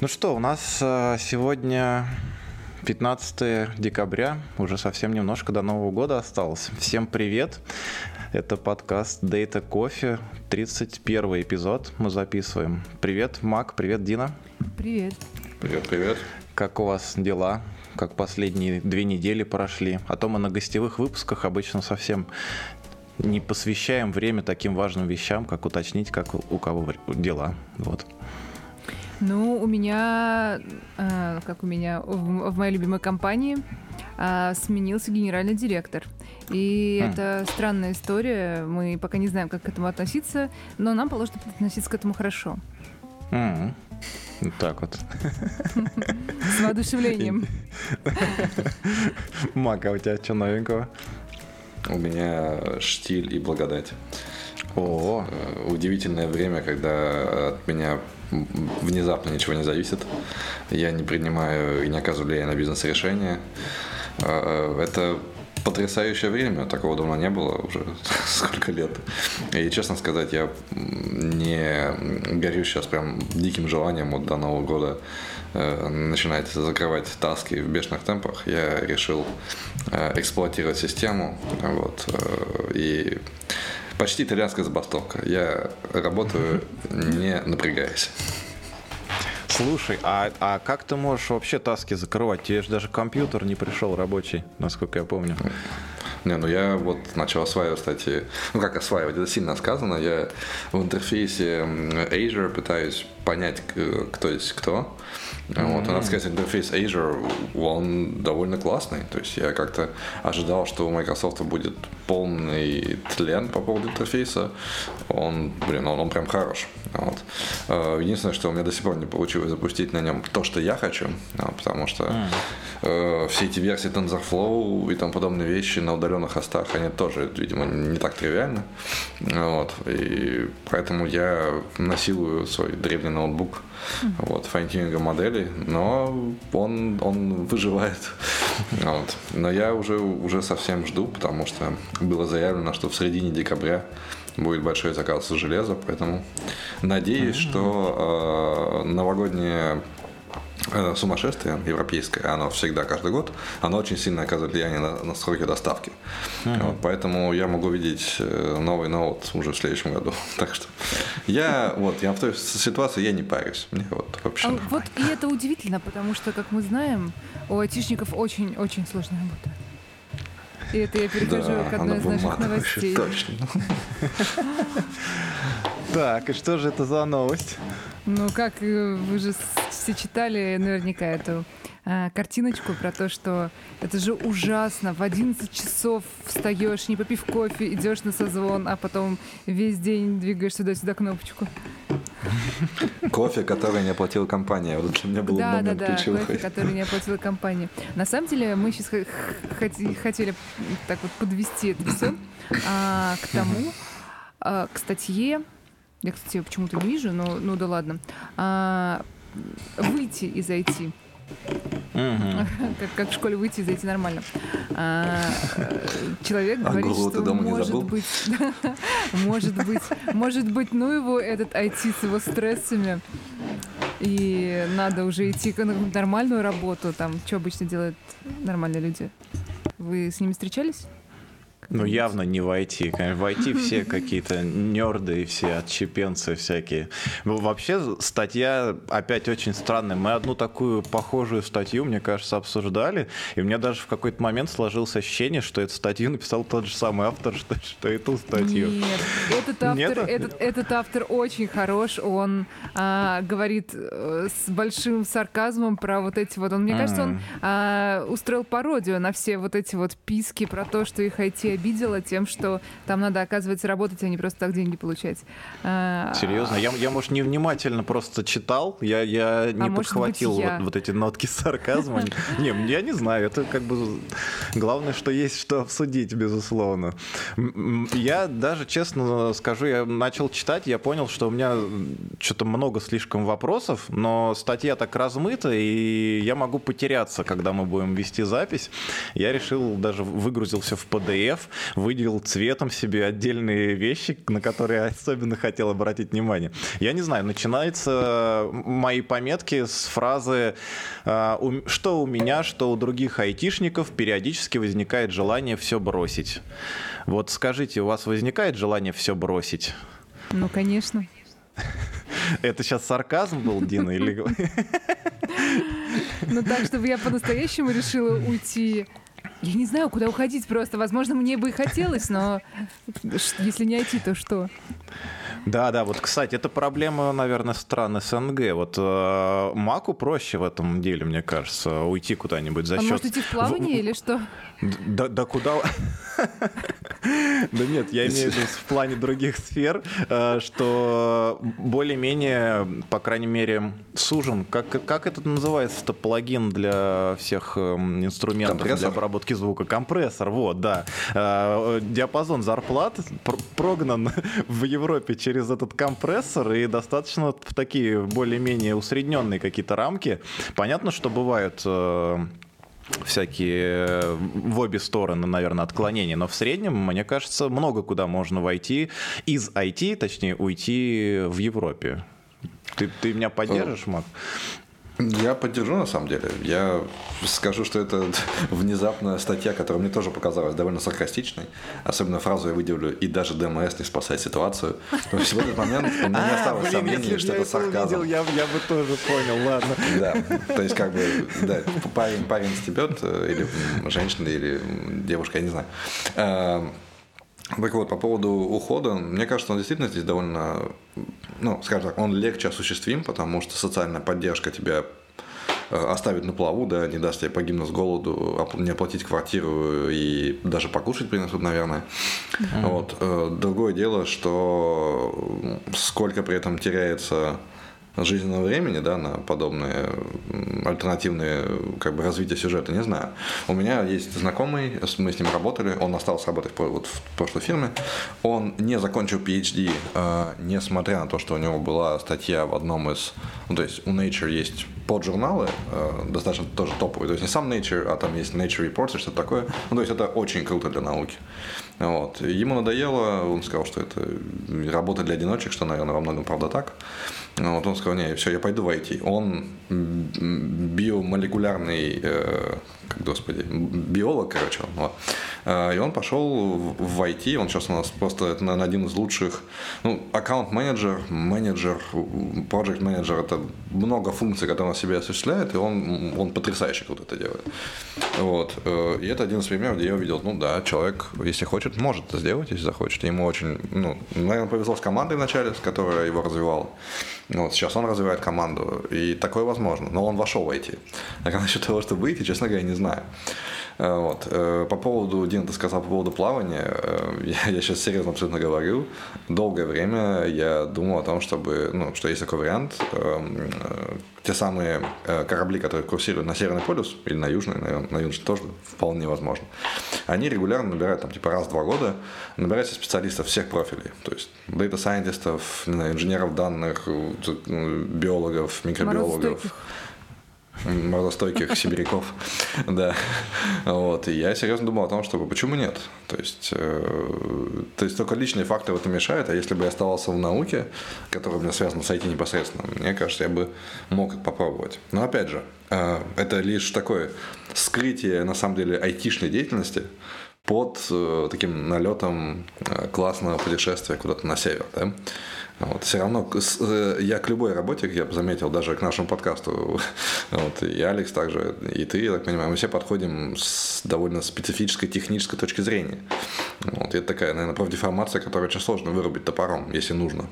Ну что, у нас э, сегодня 15 декабря, уже совсем немножко до Нового года осталось. Всем привет! Это подкаст Data Coffee, 31 эпизод мы записываем. Привет, Мак, привет, Дина. Привет. Привет, привет. Как у вас дела? Как последние две недели прошли? А то мы на гостевых выпусках обычно совсем не посвящаем время таким важным вещам, как уточнить, как у кого дела. Вот. Ну, у меня, э, как у меня в, в моей любимой компании, э, сменился генеральный директор. И хм. это странная история. Мы пока не знаем, как к этому относиться, но нам положено относиться к этому хорошо. Mm-hmm. Вот так вот. С воодушевлением. Мака, у тебя что новенького? У меня штиль и благодать. О, э, удивительное время, когда от меня внезапно ничего не зависит. Я не принимаю и не оказываю влияния на бизнес-решения. Э, это потрясающее время, такого давно не было уже сколько лет. И честно сказать, я не горю сейчас прям диким желанием вот до Нового года э, начинать закрывать таски в бешеных темпах. Я решил э, эксплуатировать систему вот, и почти итальянская забастовка. Я работаю не напрягаясь. Слушай, а, а как ты можешь вообще таски закрывать? Тебе же даже компьютер не пришел рабочий, насколько я помню. Не, ну я вот начал осваивать, кстати, ну как осваивать, это сильно сказано, я в интерфейсе Azure пытаюсь понять, кто есть кто. Mm-hmm. Вот, и надо сказать, интерфейс Azure, он довольно классный. То есть я как-то ожидал, что у Microsoft будет полный тлен по поводу интерфейса. Он, блин, он, он прям хорош. Вот. Э, единственное, что у меня до сих пор не получилось запустить на нем то, что я хочу, потому что mm. все эти версии TensorFlow и там подобные вещи на удаленных хостах, они тоже, видимо, не так тривиальны. Вот. И поэтому я насилую свой древний ноутбук mm. вот, файнтюнинга модели, но он, он выживает. Вот. Но я уже, уже совсем жду, потому что было заявлено, что в середине декабря будет большой заказ железа, поэтому надеюсь, mm-hmm. что э, новогоднее э, сумасшествие европейское, оно всегда каждый год, оно очень сильно оказывает влияние на, на сроки доставки. Вот, поэтому я могу видеть э, новый ноут уже в следующем году. так что я вот я в той ситуации я не парюсь. Мне вот вообще. А, вот и это удивительно, потому что, как мы знаем, у айтишников очень-очень сложная работа. И это я перехожу да, к одной из наших новостей. Точно. Так, и что же это за новость? Ну, как э, вы же все читали наверняка эту а, картиночку про то, что это же ужасно. В 11 часов встаешь, не попив кофе, идешь на созвон, а потом весь день двигаешь сюда-сюда кнопочку. Кофе, который не оплатила компания. Вот для меня был да, момент да, да, ключевой. кофе, который не оплатила компания. На самом деле мы сейчас хотели так вот подвести это все а, к тому, а, к статье, я, кстати, почему-то не вижу, но ну да ладно, а, выйти из IT. Как, как в школе выйти и зайти нормально. А, э, человек а говорит, что может быть, может быть, может быть, ну его этот IT с его стрессами. И надо уже идти на нормальную работу. Там, что обычно делают нормальные люди? Вы с ними встречались? Ну, явно не в IT. В IT все какие-то нерды и все отщепенцы всякие. Вообще, статья опять очень странная. Мы одну такую похожую статью, мне кажется, обсуждали, и у меня даже в какой-то момент сложилось ощущение, что эту статью написал тот же самый автор, что, что и ту статью. Нет, этот автор, Нет? Этот, этот автор очень хорош. Он а, говорит э, с большим сарказмом про вот эти вот... Он, мне кажется, он а, устроил пародию на все вот эти вот писки про то, что их IT обидела тем, что там надо, оказывается, работать, а не просто так деньги получать. А, Серьезно? Я, я может, невнимательно просто читал, я, я не а подхватил быть, я... Вот, вот эти нотки сарказма. Не, я не знаю, это как бы главное, что есть что обсудить, безусловно. Я даже, честно скажу, я начал читать, я понял, что у меня что-то много слишком вопросов, но статья так размыта, и я могу потеряться, когда мы будем вести запись. Я решил, даже выгрузил все в PDF, выделил цветом себе отдельные вещи, на которые особенно хотел обратить внимание. Я не знаю, начинаются мои пометки с фразы э, «что у меня, что у других айтишников периодически возникает желание все бросить». Вот скажите, у вас возникает желание все бросить? Ну, конечно. Это сейчас сарказм был, Дина, или... Ну так, чтобы я по-настоящему решила уйти. Я не знаю, куда уходить просто. Возможно, мне бы и хотелось, но если не идти, то что? Да, да, вот, кстати, это проблема, наверное, стран СНГ. Вот э, Маку проще в этом деле, мне кажется, уйти куда-нибудь за Он счет... может идти в плавание в... или что? Да, да куда... Да нет, я имею в виду в плане других сфер, э, что более-менее, по крайней мере, сужен. Как, как это называется-то плагин для всех эм, инструментов Компрессор? для обработки звука? Компрессор, вот, да. Э, диапазон зарплат прогнан в Европе через этот компрессор и достаточно в такие более-менее усредненные какие-то рамки. Понятно, что бывают э, всякие в обе стороны, наверное, отклонения, но в среднем, мне кажется, много куда можно войти из IT, точнее, уйти в Европе. Ты, ты меня поддержишь, Мак? Я поддержу, на самом деле. Я скажу, что это внезапная статья, которая мне тоже показалась довольно саркастичной. Особенно фразу я выделю, и даже ДМС не спасает ситуацию. То есть в этот момент у меня не а, осталось сомнений, что это сарказм. Я бы тоже понял, ладно. Да, то есть как бы, да, парень, стебет, э, или женщина, или девушка, я не знаю. Так вот, по поводу ухода, мне кажется, он действительно здесь довольно, ну, скажем так, он легче осуществим, потому что социальная поддержка тебя э, оставит на плаву, да, не даст тебе погибнуть с голоду, не оплатить квартиру и даже покушать принесут, наверное. Mm-hmm. Вот. Э, другое дело, что сколько при этом теряется жизненного времени, да, на подобные альтернативные как бы развитие сюжета, не знаю. У меня есть знакомый, мы с ним работали, он остался работать вот в прошлой фирме, он не закончил PhD, э, несмотря на то, что у него была статья в одном из, ну, то есть у Nature есть поджурналы, э, достаточно тоже топовые, то есть не сам Nature, а там есть Nature Reports и что-то такое, ну, то есть это очень круто для науки. Вот. Ему надоело, он сказал, что это работа для одиночек, что, наверное, во многом правда так. Вот он сказал, не, все, я пойду в IT. Он биомолекулярный, э, господи, биолог, короче, он, вот. Э, и он пошел в IT, он сейчас у нас просто, это, наверное, один из лучших, ну, аккаунт-менеджер, менеджер, project менеджер это много функций, которые он себе осуществляет, и он, он потрясающе круто это делает. Вот. Э, и это один из примеров, где я увидел, ну да, человек, если хочет, может это сделать, если захочет. Ему очень, ну, наверное, повезло с командой вначале, с которой его развивала. Вот, сейчас он развивает команду, и такое возможно, но он вошел в IT. А насчет того, чтобы выйти, честно говоря, не знаю. Э, вот. Э, по поводу, Дин, ты сказал по поводу плавания, э, я, я сейчас серьезно абсолютно говорю. Долгое время я думал о том, чтобы, ну, что есть такой вариант, эм, те самые корабли, которые курсируют на Северный полюс или на Южный, наверное, на Южный тоже вполне возможно, они регулярно набирают, там, типа раз в два года, набирают специалистов всех профилей, то есть дата-сайентистов, инженеров данных, биологов, микробиологов морозостойких сибиряков. Да. Вот. И я серьезно думал о том, чтобы почему нет? То есть, э, то есть только личные факторы это мешает, а если бы я оставался в науке, которая у меня связана с IT непосредственно, мне кажется, я бы мог попробовать. Но опять же, э, это лишь такое скрытие, на самом деле, айтишной деятельности, под э, таким налетом классного путешествия куда-то на север. Да? Вот, все равно э, я к любой работе, я заметил, даже к нашему подкасту, вот, и Алекс также, и ты, я так понимаю, мы все подходим с довольно специфической технической точки зрения. Вот, и это такая, наверное, профдеформация, которую очень сложно вырубить топором, если нужно.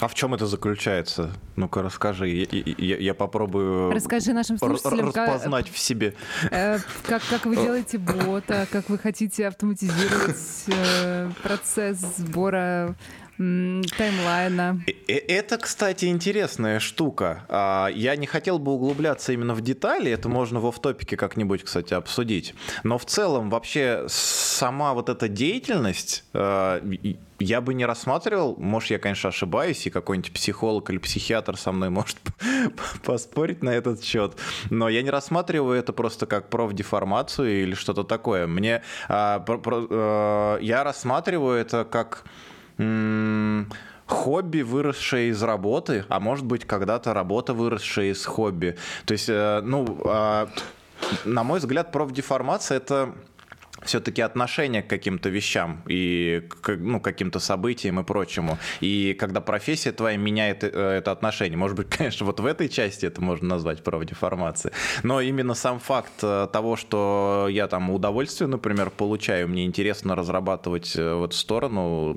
А в чем это заключается? Ну-ка расскажи, я, я, я попробую Расскажи нашим слушателям, распознать как, в себе. Э, как, как вы делаете бота, как вы хотите автоматизировать э, процесс сбора таймлайна. Это, кстати, интересная штука. А, я не хотел бы углубляться именно в детали, это можно в офтопике как-нибудь, кстати, обсудить. Но в целом вообще сама вот эта деятельность, а, я бы не рассматривал, может, я, конечно, ошибаюсь, и какой-нибудь психолог или психиатр со мной может поспорить на этот счет, но я не рассматриваю это просто как профдеформацию или что-то такое. Мне а, я рассматриваю это как хобби, выросшее из работы, а может быть, когда-то работа, выросшая из хобби. То есть, э, ну, а, на мой взгляд, профдеформация — это все-таки отношение к каким-то вещам и к ну, каким-то событиям и прочему. И когда профессия твоя меняет э, это отношение, может быть, конечно, вот в этой части это можно назвать правдеформацией, но именно сам факт э, того, что я там удовольствие, например, получаю, мне интересно разрабатывать в эту сторону,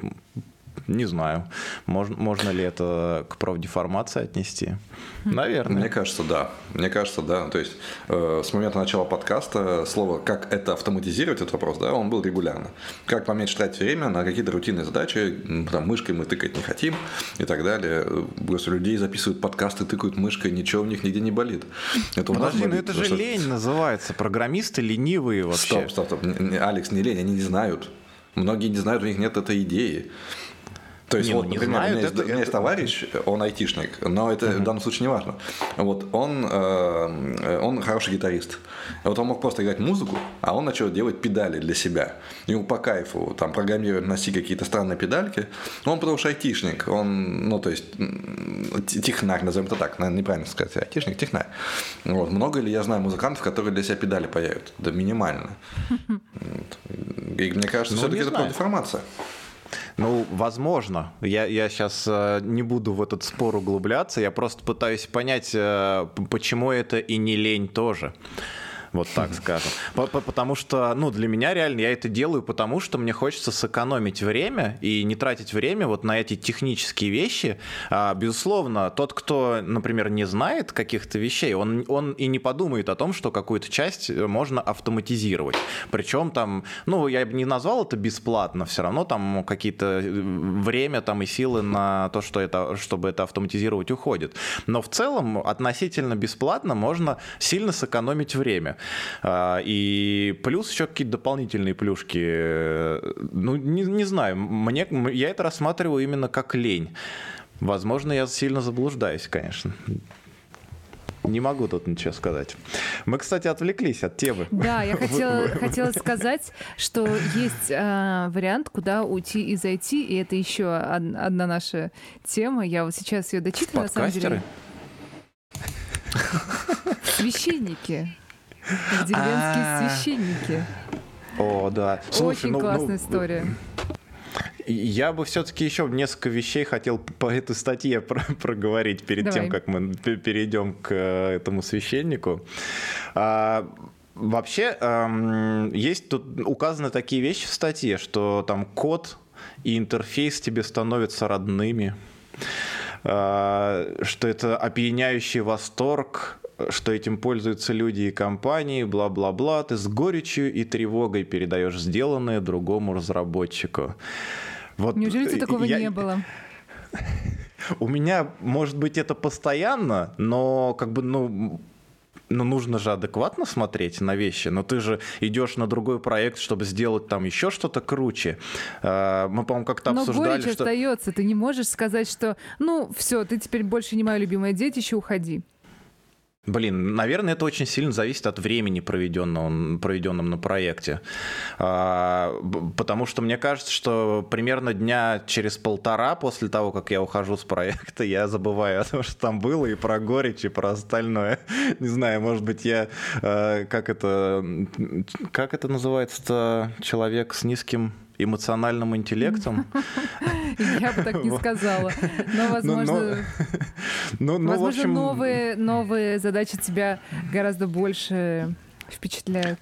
не знаю, можно, можно ли это к профдеформации отнести. Наверное. Мне кажется, да. Мне кажется, да. То есть э, с момента начала подкаста слово «как это автоматизировать» этот вопрос, да, он был регулярно. Как поменьше тратить время на какие-то рутинные задачи, там, мышкой мы тыкать не хотим и так далее. Просто людей записывают подкасты, тыкают мышкой, ничего у них нигде не болит. Это Подожди, ну это же что... лень называется. Программисты ленивые вообще. Стоп, стоп, стоп. Алекс, не лень, они не знают. Многие не знают, у них нет этой идеи. То есть, не, вот, ну, например, знают, у, меня есть, это, у меня есть товарищ, он айтишник, но это uh-huh. в данном случае не важно. Вот он, э, он хороший гитарист. Вот он мог просто играть музыку, а он начал делать педали для себя. Ему по кайфу, там, программировать на си какие-то странные педальки. Он потому что айтишник, он, ну, то есть, технарь, назовем это так, наверное, неправильно сказать, айтишник, технарь. Вот. Много ли я знаю музыкантов, которые для себя педали паяют? Да минимально. И мне кажется, ну, все-таки это информация. Ну, возможно. Я, я сейчас э, не буду в этот спор углубляться. Я просто пытаюсь понять, э, почему это и не лень тоже вот так скажем. Потому что, ну, для меня реально я это делаю, потому что мне хочется сэкономить время и не тратить время вот на эти технические вещи. А, безусловно, тот, кто, например, не знает каких-то вещей, он, он и не подумает о том, что какую-то часть можно автоматизировать. Причем там, ну, я бы не назвал это бесплатно, все равно там какие-то э, время там и силы на то, что это, чтобы это автоматизировать, уходит. Но в целом относительно бесплатно можно сильно сэкономить время. А, и плюс еще какие-то дополнительные плюшки. Ну, не, не знаю, мне, я это рассматриваю именно как лень. Возможно, я сильно заблуждаюсь, конечно. Не могу тут ничего сказать. Мы, кстати, отвлеклись от темы. Да, я хотела, хотела сказать, что есть э, вариант, куда уйти и зайти, и это еще одна наша тема. Я вот сейчас ее дочитываю, на самом деле. Священники. Деревенские а. священники. О, да. Очень ну, классная ну, история. Я бы все-таки еще несколько вещей хотел по этой статье проговорить перед Давай. тем, как мы перейдем к э, этому священнику. А, вообще, есть тут указаны такие вещи в статье, что там код и интерфейс тебе становятся родными, а, что это опьяняющий восторг, что этим пользуются люди и компании, бла-бла-бла, ты с горечью и тревогой передаешь сделанное другому разработчику. Вот Неужели ты такого я... не было? У меня, может быть, это постоянно, но как бы, ну, ну, нужно же адекватно смотреть на вещи, но ты же идешь на другой проект, чтобы сделать там еще что-то круче. А, мы, по-моему, как-то но обсуждали, горечь что... остается, ты не можешь сказать, что, ну, все, ты теперь больше не мое любимое детище, уходи. Блин, наверное, это очень сильно зависит от времени, проведенного, проведенном на проекте. А, потому что мне кажется, что примерно дня через полтора после того, как я ухожу с проекта, я забываю о том, что там было, и про горечь, и про остальное. Не знаю, может быть, я... А, как это... Как это называется-то? Человек с низким эмоциональным интеллектом. Я бы так не сказала. Но, возможно, ну, ну, возможно новые, новые задачи тебя гораздо больше впечатляют.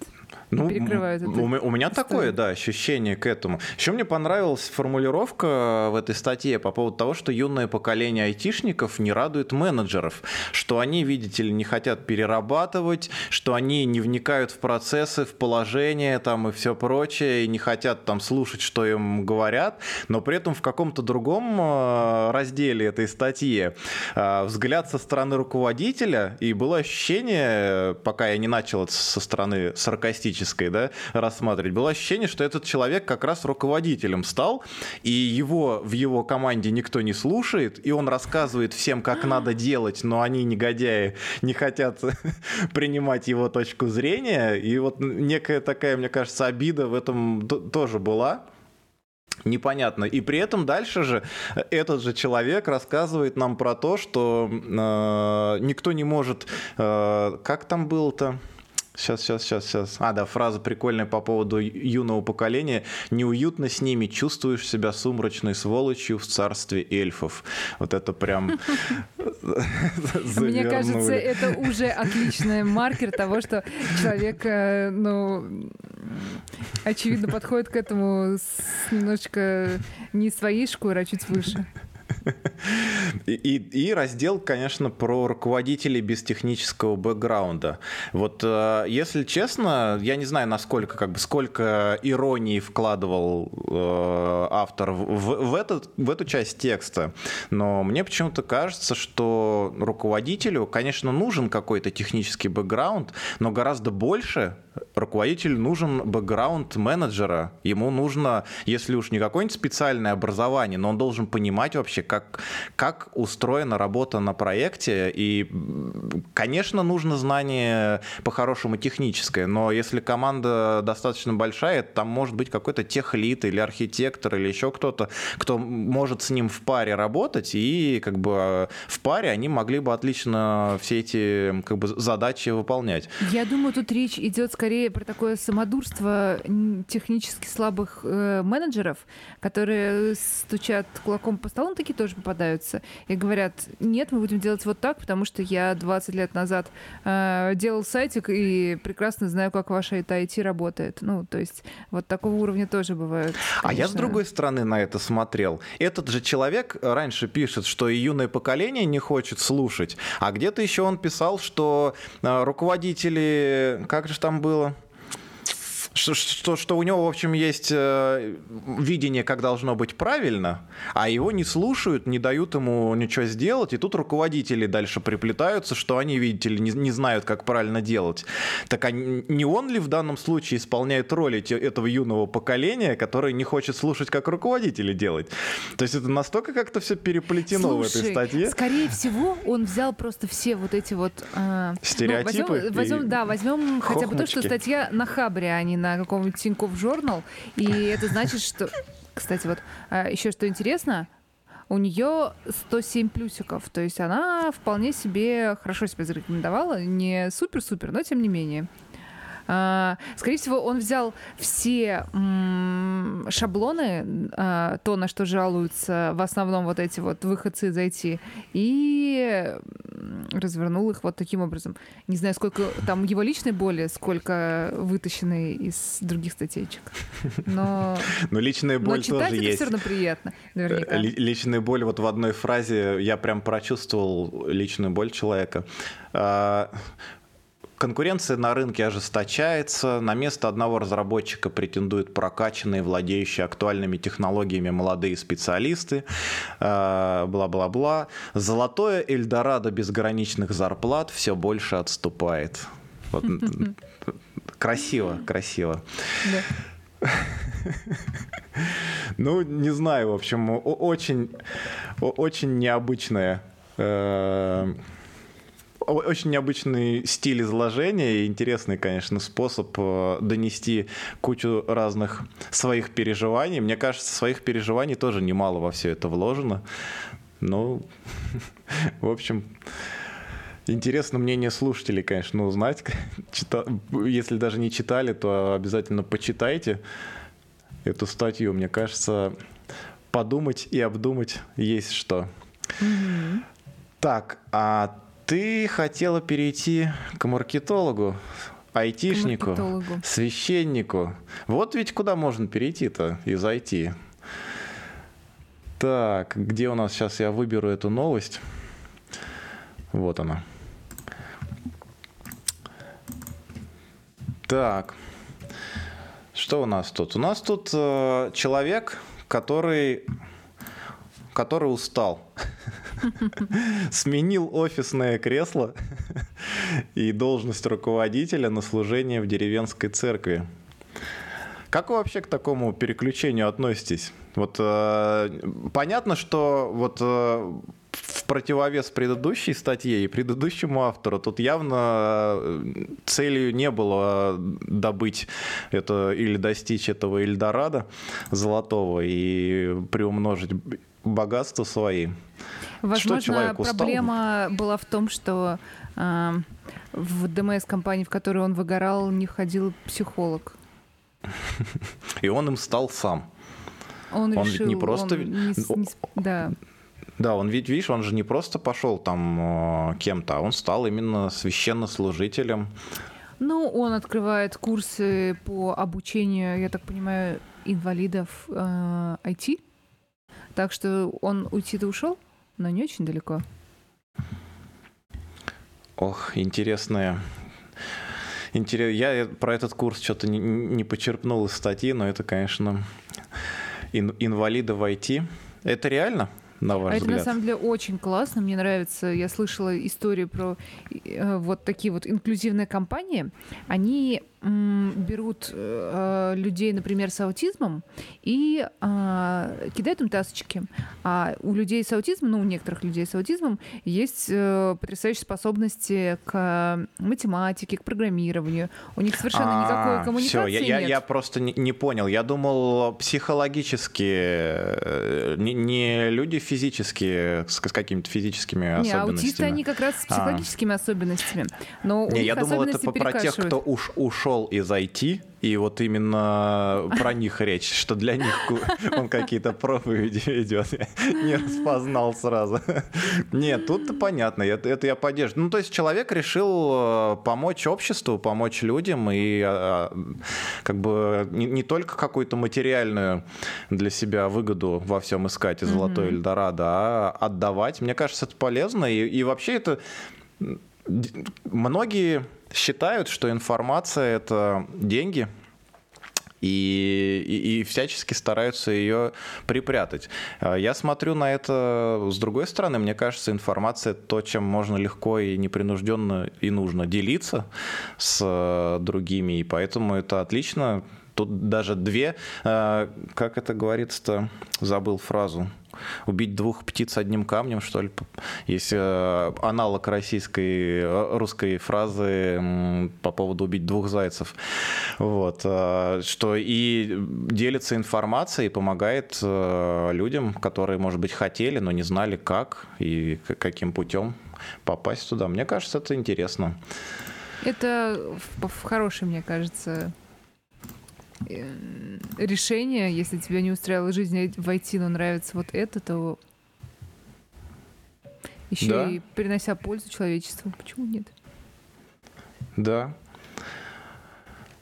Ну, перекрывают это. У, у меня такое, да, ощущение к этому. Еще мне понравилась формулировка в этой статье по поводу того, что юное поколение айтишников не радует менеджеров, что они, видите ли, не хотят перерабатывать, что они не вникают в процессы, в положение там и все прочее, и не хотят там слушать, что им говорят, но при этом в каком-то другом э, разделе этой статьи э, взгляд со стороны руководителя, и было ощущение, пока я не начал это со стороны саркастической, политической, да, рассматривать, было ощущение, что этот человек как раз руководителем стал, и его в его команде никто не слушает, и он рассказывает всем, как надо делать, но они, негодяи, не хотят принимать его точку зрения, и вот некая такая, мне кажется, обида в этом тоже была непонятно. И при этом дальше же этот же человек рассказывает нам про то, что э, никто не может... Э, как там было-то? Сейчас, сейчас, сейчас, сейчас. А, да, фраза прикольная по поводу юного поколения. Неуютно с ними, чувствуешь себя сумрачной сволочью в царстве эльфов. Вот это прям Мне кажется, это уже отличный маркер того, что человек, э, ну, очевидно, подходит к этому немножечко не своей шкуры, а чуть выше. И, и, раздел, конечно, про руководителей без технического бэкграунда. Вот, э, если честно, я не знаю, насколько, как бы, сколько иронии вкладывал э, автор в, в, этот, в эту часть текста, но мне почему-то кажется, что руководителю, конечно, нужен какой-то технический бэкграунд, но гораздо больше руководителю нужен бэкграунд менеджера. Ему нужно, если уж не какое-нибудь специальное образование, но он должен понимать вообще, как, как устроена работа на проекте. И, конечно, нужно знание по-хорошему техническое, но если команда достаточно большая, там может быть какой-то техлит или архитектор или еще кто-то, кто может с ним в паре работать, и как бы в паре они могли бы отлично все эти как бы, задачи выполнять. Я думаю, тут речь идет скорее про такое самодурство технически слабых э, менеджеров, которые стучат кулаком по столу, такие тоже попадаются, и говорят, нет, мы будем делать вот так, потому что я 20 лет назад э, делал сайтик и прекрасно знаю, как ваша IT работает. Ну, то есть вот такого уровня тоже бывает. А я с другой стороны на это смотрел. Этот же человек раньше пишет, что и юное поколение не хочет слушать, а где-то еще он писал, что э, руководители, как же там было? Что, что, что у него, в общем, есть э, видение, как должно быть правильно, а его не слушают, не дают ему ничего сделать, и тут руководители дальше приплетаются, что они, видите ли, не, не знают, как правильно делать. Так а не он ли в данном случае исполняет роль этого юного поколения, которое не хочет слушать, как руководители делать? То есть это настолько как-то все переплетено Слушай, в этой статье. скорее всего, он взял просто все вот эти вот... Э, Стереотипы? Ну, возьмем, возьмем, да, возьмем хотя бы то, что статья на Хабре, а не на на каком-нибудь Тинькофф Journal, и это значит, что... Кстати, вот а, еще что интересно, у нее 107 плюсиков, то есть она вполне себе хорошо себя зарекомендовала, не супер-супер, но тем не менее. А, скорее всего, он взял все шаблоны, а, то, на что жалуются в основном вот эти вот выходцы из IT, и развернул их вот таким образом. Не знаю, сколько там его личной боли, сколько вытащены из других статейчик. Но, Но личная боль Но читать тоже это есть. все равно приятно, наверняка. Личная боль, вот в одной фразе я прям прочувствовал личную боль человека. Конкуренция на рынке ожесточается, на место одного разработчика претендуют прокачанные, владеющие актуальными технологиями молодые специалисты, э, бла-бла-бла. Золотое Эльдорадо безграничных зарплат все больше отступает. Вот. Красиво, красиво. Ну, не знаю, в общем, очень, очень необычная э, очень необычный стиль изложения и интересный, конечно, способ э, донести кучу разных своих переживаний. Мне кажется, своих переживаний тоже немало во все это вложено. Ну, в общем, Интересно мнение слушателей, конечно, узнать. Если даже не читали, то обязательно почитайте эту статью. Мне кажется, подумать и обдумать есть что. Mm-hmm. Так, а ты хотела перейти к маркетологу. айтишнику, священнику. Вот ведь куда можно перейти-то из IT. Так, где у нас сейчас я выберу эту новость? Вот она. Так, что у нас тут? У нас тут э, человек, который, который устал. Сменил офисное кресло и должность руководителя на служение в деревенской церкви. Как вы вообще к такому переключению относитесь? Вот э, понятно, что вот э, в противовес предыдущей статье и предыдущему автору тут явно э, целью не было добыть это или достичь этого Эльдорадо золотого и приумножить богатство свои. Возможно, проблема была в том, что э, в ДМС-компании, в которой он выгорал, не входил психолог. И он им стал сам. Он, он решил, ведь не просто... Он не, не, да. Да, он ведь, видишь, он же не просто пошел там кем-то, а он стал именно священнослужителем. Ну, он открывает курсы по обучению, я так понимаю, инвалидов э, IT. Так что он уйти-то ушел, но не очень далеко. Ох, интересная Интерес... Я про этот курс что-то не, не почерпнул из статьи, но это, конечно, ин... инвалиды в IT. Это реально? на ваш а взгляд? Это на самом деле очень классно, мне нравится. Я слышала историю про э, вот такие вот инклюзивные компании. Они берут э, людей, например, с аутизмом и э, кидают им тасочки. А у людей с аутизмом, ну, у некоторых людей с аутизмом есть э, потрясающие способности к математике, к программированию. У них совершенно а, никакой коммуникации все, я, нет. Я, я просто не, не понял. Я думал, психологически, э, не, не люди физические, с, с какими-то физическими не, особенностями. аутисты, они как раз с а. психологическими а. особенностями. Но не, я думал, это про тех, кто уж ушел ушел из IT, и вот именно про них речь, что для них он какие-то проповеди ведет. не распознал сразу. Нет, тут понятно, это, это я поддерживаю. Ну, то есть человек решил э, помочь обществу, помочь людям и а, как бы не, не только какую-то материальную для себя выгоду во всем искать и золотой mm-hmm. Эльдорадо, а отдавать. Мне кажется, это полезно. И, и вообще это многие считают, что информация это деньги, и, и, и всячески стараются ее припрятать. А я смотрю на это с другой стороны. Мне кажется, информация то, чем можно легко и непринужденно и нужно делиться с э, другими, и поэтому это отлично. Тут даже две, э, как это говорится-то, забыл фразу убить двух птиц одним камнем, что ли. Есть э, аналог российской, э, русской фразы по поводу убить двух зайцев. Вот. Э, что и делится информацией, и помогает людям, которые, может быть, хотели, но не знали, как и каким путем попасть туда. Мне кажется, это интересно. Это в, в хороший, мне кажется, решение, если тебя не устраивала жизнь войти, но нравится вот это, то еще да. и принося пользу человечеству. Почему нет? Да.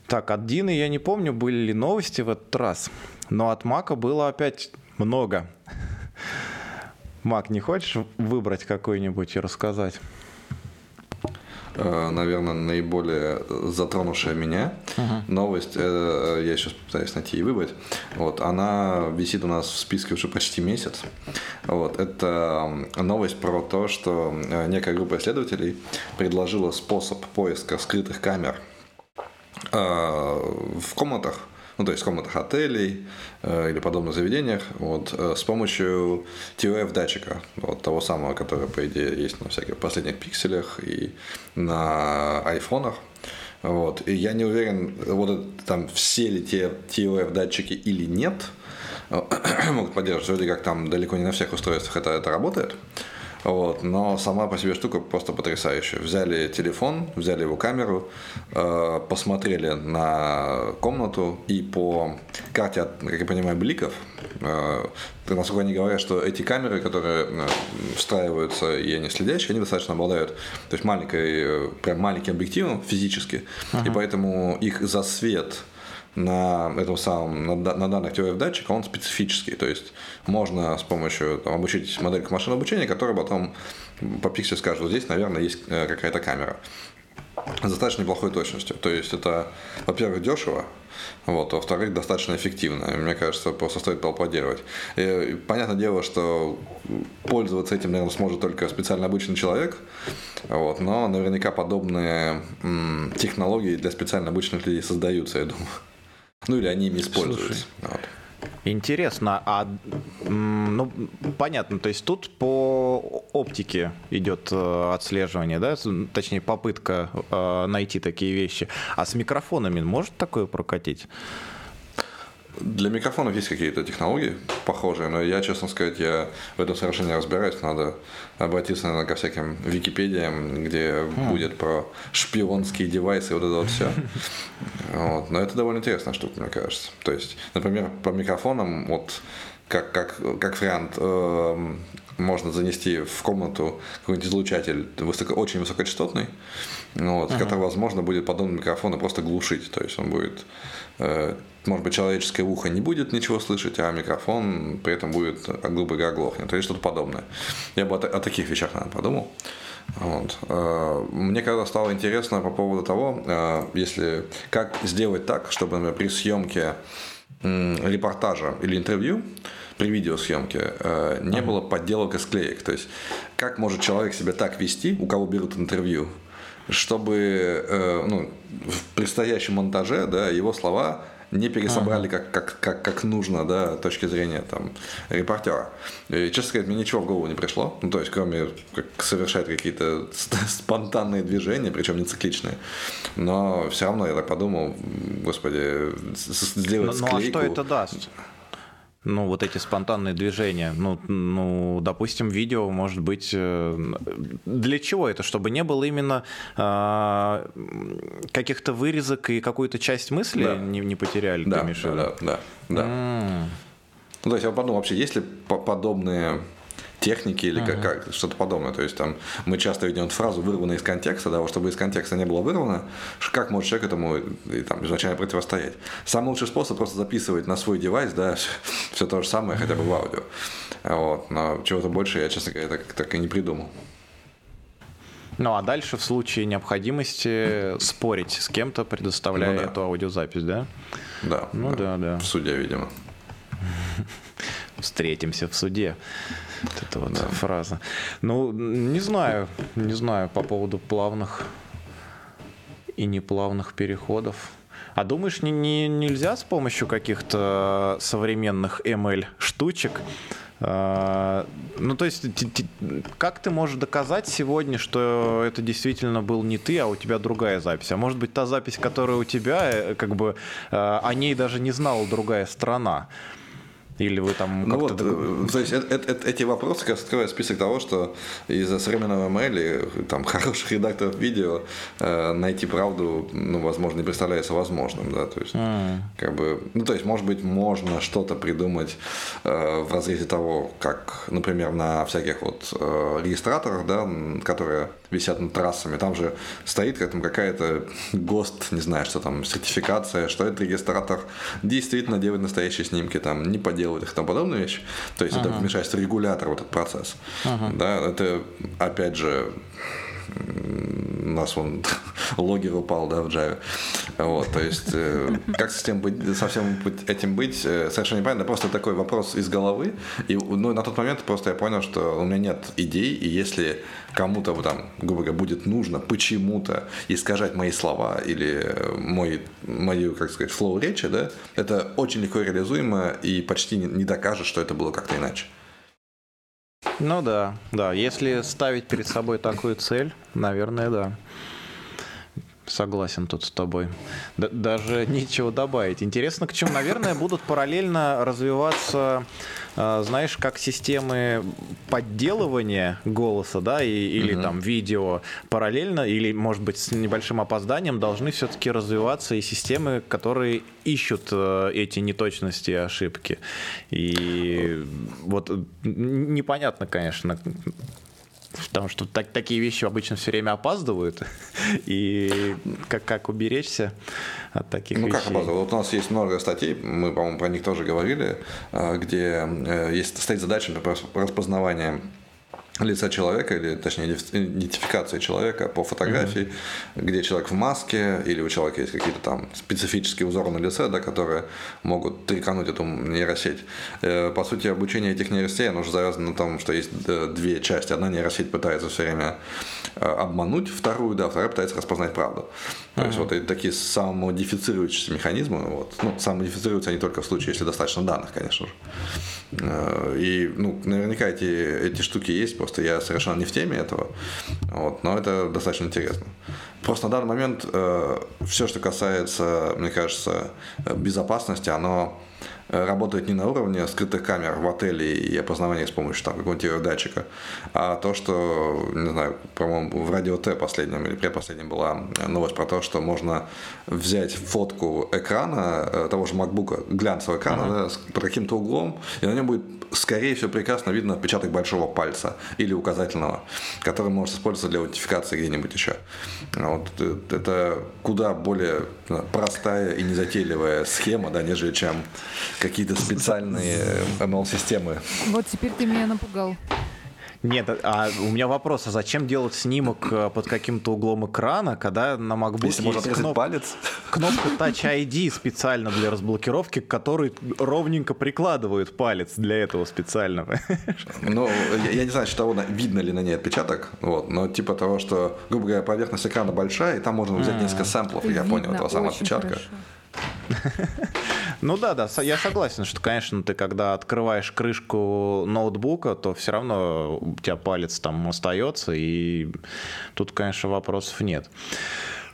Так, от Дины я не помню, были ли новости в этот раз, но от Мака было опять много. Мак, не хочешь выбрать какой-нибудь и рассказать? Э, наверное, наиболее затронувшая меня uh-huh. новость, э, я сейчас пытаюсь найти и выбрать, вот, она висит у нас в списке уже почти месяц. Вот, это новость про то, что э, некая группа исследователей предложила способ поиска скрытых камер в комнатах, ну, то есть в комнатах отелей э, или подобных заведениях, вот, э, с помощью TOF-датчика, вот того самого, который, по идее, есть на всяких последних пикселях и на айфонах. Вот. И я не уверен, вот там все ли те TOF-датчики или нет, могут поддерживать, вроде как там далеко не на всех устройствах это, это работает. Вот, но сама по себе штука просто потрясающая. Взяли телефон, взяли его камеру, э, посмотрели на комнату и по карте, как я понимаю, бликов, э, насколько они говорят, что эти камеры, которые э, встраиваются и они следящие, они достаточно обладают, то есть маленькой, э, прям маленьким объективом физически, uh-huh. и поэтому их засвет на этом самом, на, на данных теориях датчика, он специфический. То есть можно с помощью там, обучить модельку машинного обучения, которая потом по пикселю скажет, вот здесь, наверное, есть э, какая-то камера. С достаточно неплохой точностью. То есть это, во-первых, дешево, вот, во-вторых, достаточно эффективно. Мне кажется, просто стоит поаплодировать. И, понятное дело, что пользоваться этим, наверное, сможет только специально обычный человек, вот, но наверняка подобные м, технологии для специально обычных людей создаются, я думаю. Ну или они ими используются. Вот. Интересно, а ну понятно, то есть тут по оптике идет э, отслеживание, да, точнее попытка э, найти такие вещи. А с микрофонами может такое прокатить? Для микрофонов есть какие-то технологии похожие, но я, честно сказать, я в этом совершенно не разбираюсь. Надо обратиться, наверное, ко всяким википедиям, где mm. будет про шпионские девайсы и вот это вот все. Вот. Но это довольно интересная штука, мне кажется. То есть, например, по микрофонам, вот как, как, как вариант, э, можно занести в комнату какой-нибудь излучатель высоко, очень высокочастотный, вот, uh-huh. который, возможно, будет подобный микрофону просто глушить. То есть он будет э, может быть, человеческое ухо не будет ничего слышать, а микрофон при этом будет, грубо говоря, глохнет, или что-то подобное. Я бы о, о таких вещах, наверное, подумал. Вот. Э, мне когда стало интересно по поводу того, э, если как сделать так, чтобы, например, при съемке репортажа или интервью при видеосъемке э, не было подделок и склеек. То есть, как может человек себя так вести, у кого берут интервью, чтобы ну, в предстоящем монтаже да, его слова не пересобрали ага. как, как, как, как нужно, да, с точки зрения там, репортера. И, честно сказать, мне ничего в голову не пришло. Ну, то есть, кроме как совершать какие-то спонтанные движения, причем не цикличные. Но все равно я так подумал, господи, сделать ну, склейку. Ну, а что это даст? Ну, вот эти спонтанные движения. Ну, ну, допустим, видео может быть... Э, для чего это? Чтобы не было именно э, каких-то вырезок и какую-то часть мысли да. не, не потеряли, да, ты да, да, да, Mm. Ну, то есть я подумал, вообще, есть ли подобные техники или uh-huh. как, как что-то подобное. То есть там мы часто видим фразу вырванную из контекста, да, чтобы из контекста не было вырвано, как может человек этому и, там, изначально противостоять. Самый лучший способ просто записывать на свой девайс, да, все, все то же самое, хотя бы в аудио. Вот. Но чего-то больше я, честно говоря, так, так и не придумал. Ну а дальше в случае необходимости спорить с кем-то, предоставляя ну, да. эту аудиозапись, да? Да. Ну да, да. да. В суде, видимо. Встретимся в суде. Вот эта вот фраза. Ну, не знаю, не знаю по поводу плавных и неплавных переходов. А думаешь, не, не, нельзя с помощью каких-то современных ML штучек? Э, ну, то есть, как ты можешь доказать сегодня, что это действительно был не ты, а у тебя другая запись? А может быть, та запись, которая у тебя, э, как бы э, о ней даже не знала другая страна? Или вы там ну вот, э, то есть это, это, эти вопросы как открывают список того, что из-за современного ML, там, хороших редакторов видео э, найти правду, ну, возможно, не представляется возможным, да, то есть, mm. как бы, ну, то есть, может быть, можно что-то придумать э, в разрезе того, как, например, на всяких вот э, регистраторах, да, которые висят над трассами, там же стоит там какая-то ГОСТ, не знаю, что там, сертификация, что этот регистратор действительно делает настоящие снимки, там, не подделывает их и тому подобные вещи. То есть ага. это вмешательство регулятора в этот процесс. Ага. Да, это, опять же, у нас вон логер упал, да, в Java. Вот, то есть, э, как с этим быть, со всем этим быть, э, совершенно непонятно, просто такой вопрос из головы. И, ну, на тот момент просто я понял, что у меня нет идей, и если кому-то там, грубо говоря, будет нужно почему-то искажать мои слова или мой, мою, как сказать, флоу речи, да, это очень легко реализуемо и почти не докажет, что это было как-то иначе. Ну да, да. Если ставить перед собой такую цель, наверное, да. Согласен тут с тобой. Д- даже нечего добавить. Интересно, к чему, наверное, будут параллельно развиваться, э, знаешь, как системы подделывания голоса, да, и, или угу. там видео параллельно, или, может быть, с небольшим опозданием должны все-таки развиваться и системы, которые ищут э, эти неточности и ошибки. И вот непонятно, конечно, Потому что так, такие вещи обычно все время опаздывают. И как, как уберечься от таких ну, вещей? Ну, как опаздывают? Вот у нас есть много статей, мы, по-моему, про них тоже говорили, а, где э, есть, стоит задача распознавания лица человека, или точнее идентификации человека по фотографии, mm-hmm. где человек в маске, или у человека есть какие-то там специфические узоры на лице, да, которые могут трикануть эту нейросеть. Э, по сути, обучение этих нейросетей, оно уже завязано на том, что есть две части. Одна нейросеть пытается все время э, обмануть вторую, да, вторая пытается распознать правду. То есть вот такие самомодифицирующиеся механизмы, вот, ну, самомодифицируются они только в случае, если достаточно данных, конечно же. Э, и, ну, наверняка эти, эти штуки есть, просто я совершенно не в теме этого, вот, но это достаточно интересно. Просто на данный момент э, все, что касается, мне кажется, безопасности, оно Э, работает не на уровне скрытых камер в отеле и опознавания с помощью там, какого-нибудь датчика, а то, что, не знаю, по-моему, в радио Т последнем или предпоследнем была новость про то, что можно взять фотку экрана э, того же MacBook, глянцевого экрана, uh-huh. да, под каким-то углом, и на нем будет, скорее всего, прекрасно видно отпечаток большого пальца или указательного, который может использоваться для аутентификации где-нибудь еще. Вот, э, это куда более простая и незатейливая схема, да, нежели чем какие-то специальные ML-системы. Вот теперь ты меня напугал. Нет, а у меня вопрос, а зачем делать снимок э, под каким-то углом экрана, когда на MacBook Если есть можно кноп... палец? кнопка Touch ID специально для разблокировки, который ровненько прикладывает палец для этого специального. Ну, я, я не знаю, что того, видно ли на ней отпечаток, вот, но типа того, что, грубо говоря, поверхность экрана большая, и там можно взять несколько сэмплов, я понял, этого самого отпечатка. Хорошо. Ну да, да, я согласен, что, конечно, ты когда открываешь крышку ноутбука, то все равно у тебя палец там остается, и тут, конечно, вопросов нет.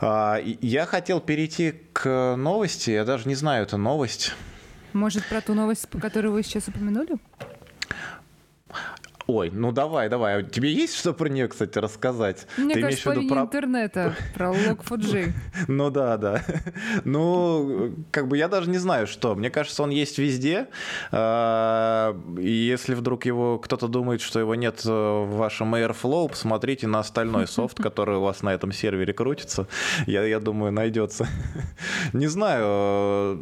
А, я хотел перейти к новости, я даже не знаю, это новость. Может, про ту новость, по которой вы сейчас упомянули? Ой, ну давай, давай. А тебе есть что про нее, кстати, рассказать? Мне Ты кажется, имеешь в виду про интернета, про Log4j. Ну да, да. Ну, как бы я даже не знаю, что. Мне кажется, он есть везде. А, и если вдруг его кто-то думает, что его нет э, в вашем Airflow, посмотрите на остальной софт, который у вас на этом сервере крутится. Я, я думаю, найдется. Не знаю.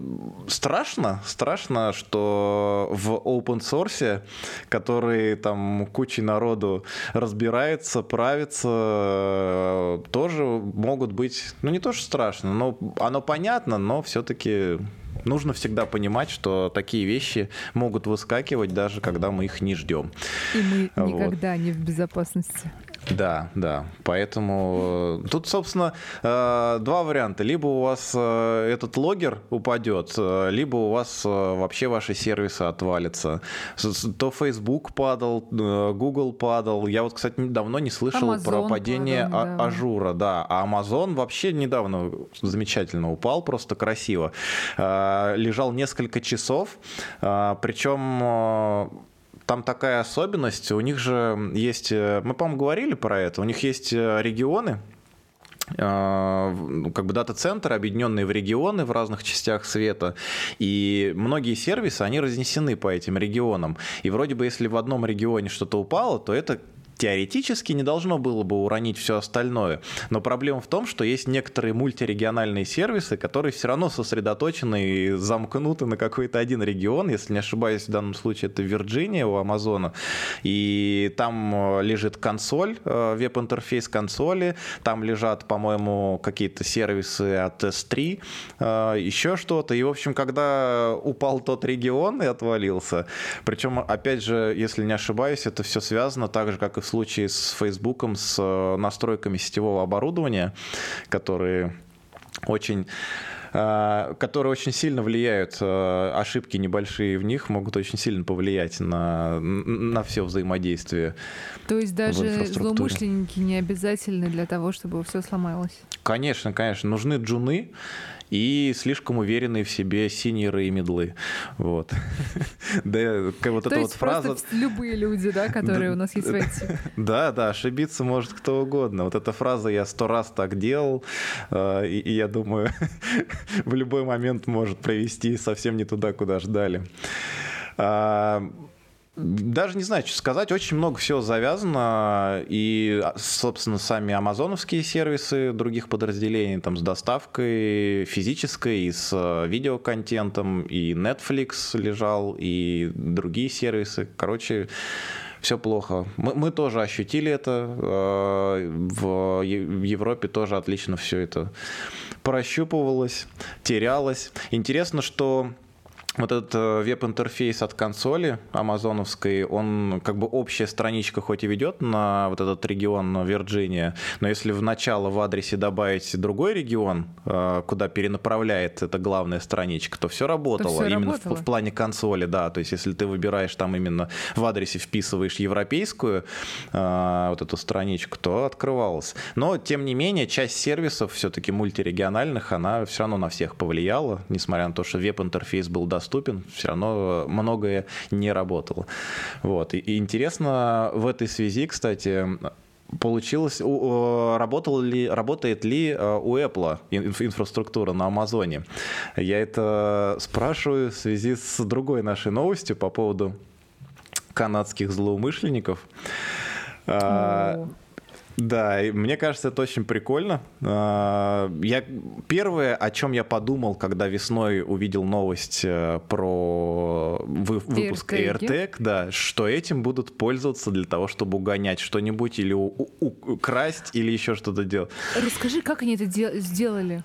Страшно, страшно, что в open source, который там кучей народу разбирается, правится, э, тоже могут быть, ну не то что страшно, но оно понятно, но все-таки нужно всегда понимать, что такие вещи могут выскакивать, даже когда мы их не ждем. И мы никогда вот. не в безопасности. Да, да. Поэтому э, тут, собственно, э, два варианта. Либо у вас э, этот логгер упадет, либо у вас вообще ваши сервисы отвалятся. То Facebook падал, Google падал. Я вот, кстати, давно не слышал Amazon про падение падал, да. Azure а. Да, а Amazon вообще недавно замечательно упал, просто красиво. Лежал несколько часов, причем там такая особенность, у них же есть, э, мы, по-моему, говорили про это, у них есть э, регионы, э, как бы дата-центры, объединенные в регионы в разных частях света, и многие сервисы, они разнесены по этим регионам. И вроде бы, если в одном регионе что-то упало, то это теоретически не должно было бы уронить все остальное. Но проблема в том, что есть некоторые мультирегиональные сервисы, которые все равно сосредоточены и замкнуты на какой-то один регион. Если не ошибаюсь, в данном случае это Вирджиния у Амазона. И там э, лежит консоль, э, веб-интерфейс консоли. Там лежат, по-моему, какие-то сервисы от S3, э, еще что-то. И, в общем, когда упал тот регион и отвалился, причем, опять же, если не ошибаюсь, это все связано так же, как и в случае с Фейсбуком, с э, настройками сетевого оборудования, которые очень а, которые очень сильно влияют, а, ошибки небольшие в них могут очень сильно повлиять на, на все взаимодействие. То есть даже злоумышленники не обязательны для того, чтобы все сломалось? Конечно, конечно. Нужны джуны, и слишком уверенные в себе синеры и медлы. Вот. Да, вот эта вот фраза... любые люди, да, которые у нас есть в эти. Да, да, ошибиться может кто угодно. Вот эта фраза «я сто раз так делал», э, и я думаю, в любой момент может провести совсем не туда, куда ждали. А, даже не знаю, что сказать, очень много всего завязано, и, собственно, сами амазоновские сервисы других подразделений, там, с доставкой физической, и с э, видеоконтентом, и Netflix лежал, и другие сервисы. Короче, все плохо. Мы, мы тоже ощутили это. Э, в Европе тоже отлично все это прощупывалось, терялось. Интересно, что вот этот э, веб-интерфейс от консоли амазоновской, он как бы общая страничка хоть и ведет на вот этот регион Вирджиния, но если в начало в адресе добавить другой регион, э, куда перенаправляет эта главная страничка, то все работало. То все именно работало. В, в плане консоли, да. То есть если ты выбираешь там именно в адресе вписываешь европейскую э, вот эту страничку, то открывалось. Но тем не менее часть сервисов все-таки мультирегиональных, она все равно на всех повлияла, несмотря на то, что веб-интерфейс был доступен доступен, все равно многое не работало. Вот. И, и интересно в этой связи, кстати, получилось, работал ли, работает ли э, у Apple инфраструктура на Амазоне? Я это спрашиваю в связи с другой нашей новостью по поводу канадских злоумышленников. О. Да, и мне кажется, это очень прикольно. А, я первое, о чем я подумал, когда весной увидел новость э, про вы, выпуск AirTag, да, что этим будут пользоваться для того, чтобы угонять что-нибудь или украсть или еще что-то делать. Расскажи, как они это сделали?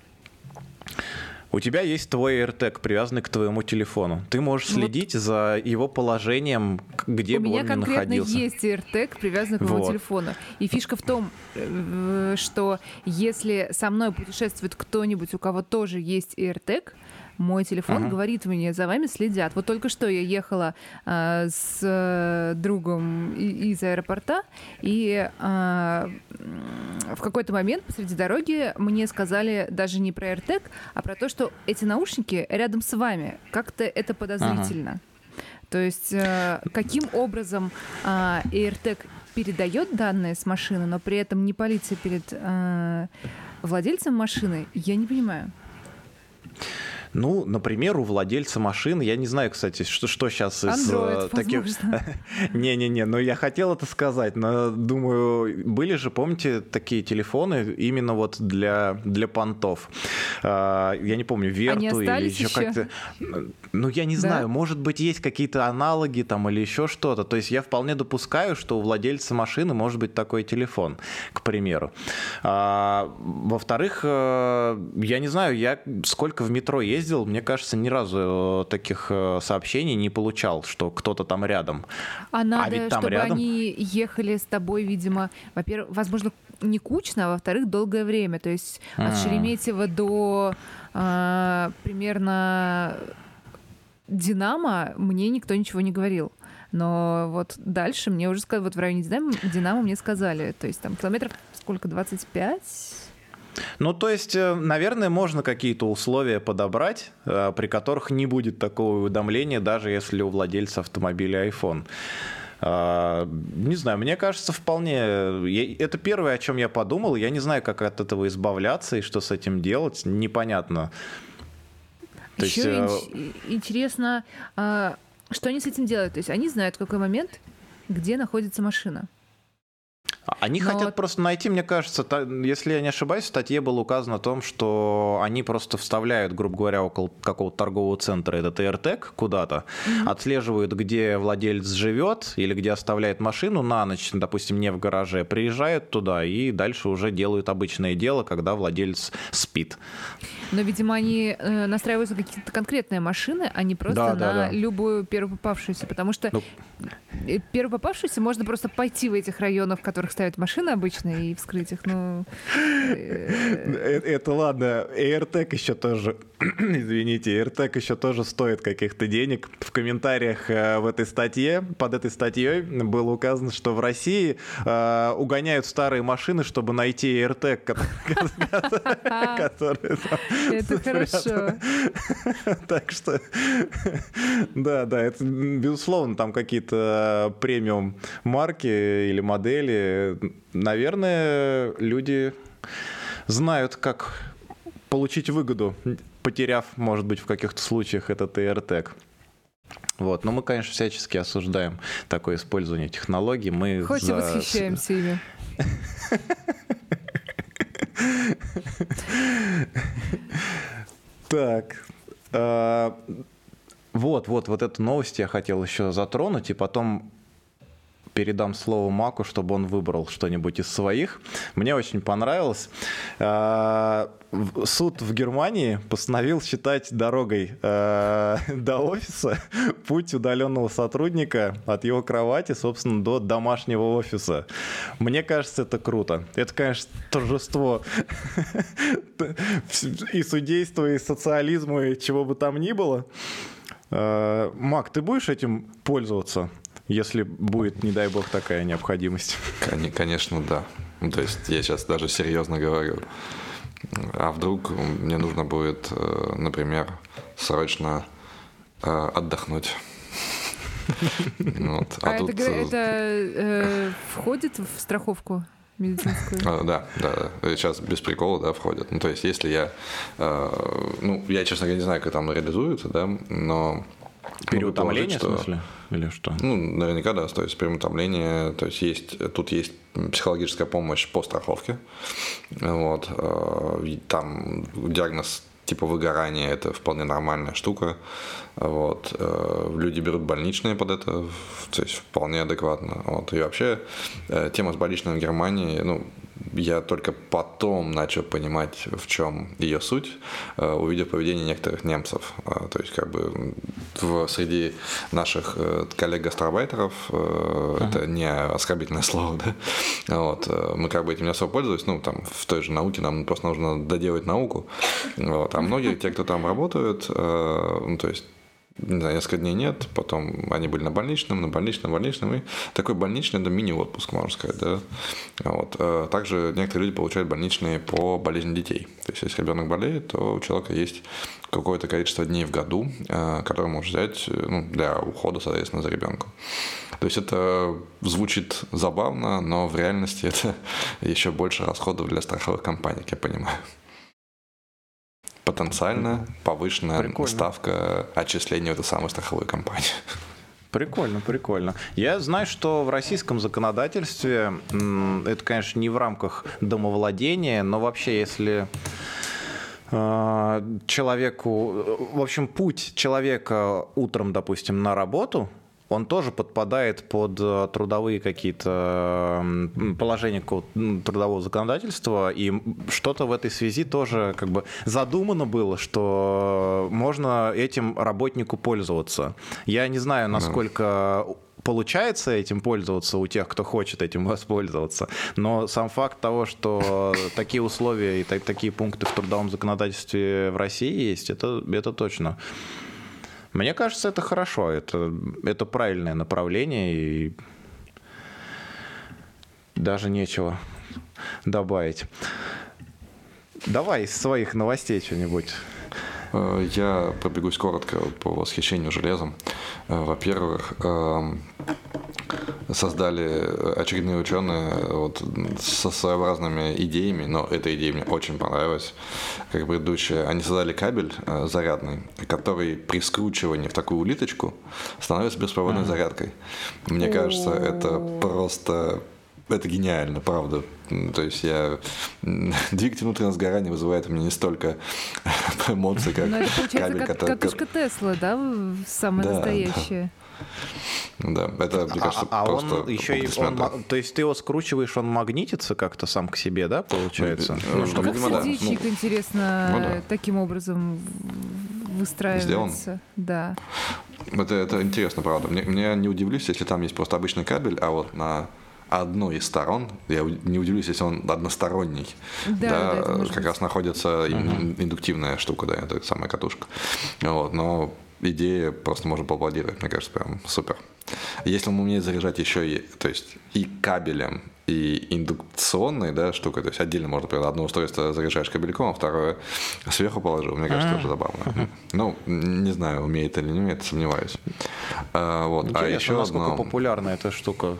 У тебя есть твой AirTag, привязанный к твоему телефону. Ты можешь вот. следить за его положением, где У бы он ни находился. У меня конкретно есть AirTag, привязанный к моему вот. телефону. И фишка в том, э, что если со мной путешествует кто-нибудь, у кого тоже есть AirTag, мой телефон uh-huh. говорит мне, за вами следят. Вот только что я ехала э, с э, другом и, из аэропорта, и э, в какой-то момент посреди дороги мне сказали даже не про AirTag, а про то, что эти наушники рядом с вами. Как-то это подозрительно. Uh-huh. То есть э, каким образом э, AirTag передает данные с машины, но при этом не полиция перед э, владельцем машины, я не понимаю. Ну, например, у владельца машины, я не знаю, кстати, что, что сейчас из Android, таких... Не-не-не, но я хотел это сказать, но думаю, были же, помните, такие телефоны именно вот для, для понтов. А, я не помню, Верту или еще как-то... Ну, я не знаю, может быть, есть какие-то аналоги там или еще что-то. То есть я вполне допускаю, что у владельца машины может быть такой телефон, к примеру. А, во-вторых, э, я не знаю, я сколько в метро ездил, ездил, мне кажется, ни разу э, таких э, сообщений не получал, что кто-то там рядом. А, а надо, ведь там чтобы рядом... они ехали с тобой, видимо, во-первых, возможно, не кучно, а во-вторых, долгое время. То есть от а. Шереметьево до а, примерно Динамо мне никто ничего не говорил. Но вот дальше мне уже сказали, вот в районе Динамо, Динамо мне сказали, то есть там километров сколько, 25? Ну, то есть, э, наверное, можно какие-то условия подобрать, э, при которых не будет такого уведомления, даже если у владельца автомобиля iPhone. А, не знаю, мне кажется, вполне... Это первое, о чем я подумал. Я не знаю, как от этого избавляться и что с этим делать. Непонятно. То Еще есть... Э, интересно, а, что они с этим делают? То есть они знают в какой момент, где находится машина. Они Но... хотят просто найти, мне кажется, та, если я не ошибаюсь, в статье было указано о том, что они просто вставляют, грубо говоря, около какого-то торгового центра этот AirTag куда-то, mm-hmm. отслеживают, где владелец живет или где оставляет машину на ночь, допустим, не в гараже, приезжают туда и дальше уже делают обычное дело, когда владелец спит. Но, видимо, они э, настраиваются на какие-то конкретные машины, а не просто да, на да, да. любую первую попавшуюся, потому что ну... Э, первую попавшуюся можно просто пойти в этих районах, в которых ставят машины обычно, и вскрыть их. Ну, э, это ладно. AirTag еще тоже извините, AirTag еще тоже стоит каких-то денег. В комментариях э, в этой статье, под этой статьей было указано, что в России э, угоняют старые машины, чтобы найти AirTag, который... Это хорошо. Так что, да, да, это, безусловно, там какие-то премиум марки или модели. Наверное, люди знают, как получить выгоду, потеряв, может быть, в каких-то случаях этот AirTag. Вот. Но мы, конечно, всячески осуждаем такое использование технологий. Мы Хоть за... и восхищаемся ими. Так. А, вот, вот, вот эту новость я хотел еще затронуть, и потом передам слово Маку, чтобы он выбрал что-нибудь из своих. Мне очень понравилось. А, суд в Германии постановил считать дорогой а, до офиса путь удаленного сотрудника от его кровати, собственно, до домашнего офиса. Мне кажется, это круто. Это, конечно, торжество и судейства, и социализма, и чего бы там ни было. А, Мак, ты будешь этим пользоваться? Если будет, не дай бог, такая необходимость. Конечно, да. То есть я сейчас даже серьезно говорю. А вдруг мне нужно будет, э, например, срочно э, отдохнуть. Вот. А, а это, это э, входит в страховку? медицинскую. А, да, да, сейчас без прикола, да, входит. Ну, то есть, если я, э, ну, я, честно говоря, не знаю, как там реализуется, да, но Переутомление, что, в смысле? Или что? Ну, наверняка, да, то есть переутомление, то есть, есть тут есть психологическая помощь по страховке, вот, э, там диагноз типа выгорания это вполне нормальная штука. Вот. Э, люди берут больничные под это, то есть вполне адекватно. Вот. И вообще э, тема с больничным в Германии, ну, я только потом начал понимать, в чем ее суть, э, увидев поведение некоторых немцев. Э, то есть, как бы в, среди наших э, коллег-гастарбайтеров, uh-huh. это не оскорбительное слово, да, вот, мы как бы этим не особо пользуемся, ну, там, в той же науке нам просто нужно доделать науку, вот, а многие, те, кто там работают, ну, то есть знаю, несколько дней нет, потом они были на больничном, на больничном, больничном, и такой больничный, это мини-отпуск, можно сказать, да. Вот. Э, также некоторые люди получают больничные по болезни детей. То есть, если ребенок болеет, то у человека есть какое-то количество дней в году, э, которые может взять э, ну, для ухода, соответственно, за ребенком. То есть это звучит забавно, но в реальности это еще больше расходов для страховых компаний, как я понимаю потенциально повышенная Прикольно. ставка отчисления в эту самую страховую компанию. Прикольно, прикольно. Я знаю, что в российском законодательстве, это, конечно, не в рамках домовладения, но вообще, если э, человеку, в общем, путь человека утром, допустим, на работу – он тоже подпадает под э, трудовые какие-то положения трудового законодательства, и что-то в этой связи тоже как бы задумано было, что можно этим работнику пользоваться. Я не знаю, насколько получается этим пользоваться у тех, кто хочет этим воспользоваться. Но сам факт того, что такие условия и такие пункты в трудовом законодательстве в России есть, это, это точно. Мне кажется, это хорошо, это, это правильное направление, и даже нечего добавить. Давай из своих новостей что-нибудь. Э, я пробегусь коротко по восхищению железом. Э, во-первых, эм, создали очередные ученые вот, со своеобразными идеями, но эта идея мне очень понравилась, как предыдущая. Они создали кабель э, зарядный, который при скручивании в такую улиточку становится беспроводной зарядкой. Мне кажется, это просто это гениально, правда. То есть я... Двигатель внутреннего сгорания вызывает у меня не столько эмоций, как Но это получается кабель, как который... катушка Тесла, да? Самая да, настоящая. Да. да, это, мне кажется, а, а просто он еще и он, То есть ты его скручиваешь, он магнитится как-то сам к себе, да, получается? Ну, ну, что, как видимо, сердечник, да. интересно, ну, да. таким образом выстраивается. Сделан? Да. Это, это интересно, правда. Мне, мне не удивлюсь, если там есть просто обычный кабель, а вот на одной из сторон, я не удивлюсь, если он односторонний, да, да, да как раз находится uh-huh. индуктивная штука, да, это самая катушка. Вот, но идея просто можно поаплодировать, мне кажется, прям супер. Если он умеет заряжать еще и, то есть и кабелем, и индукционной, да, штукой, то есть отдельно можно, например, одно устройство заряжаешь кабельком, а второе сверху положил, мне кажется, тоже забавно. Ну, не знаю, умеет или не умеет, сомневаюсь. А, вот. а еще насколько одно... популярна эта штука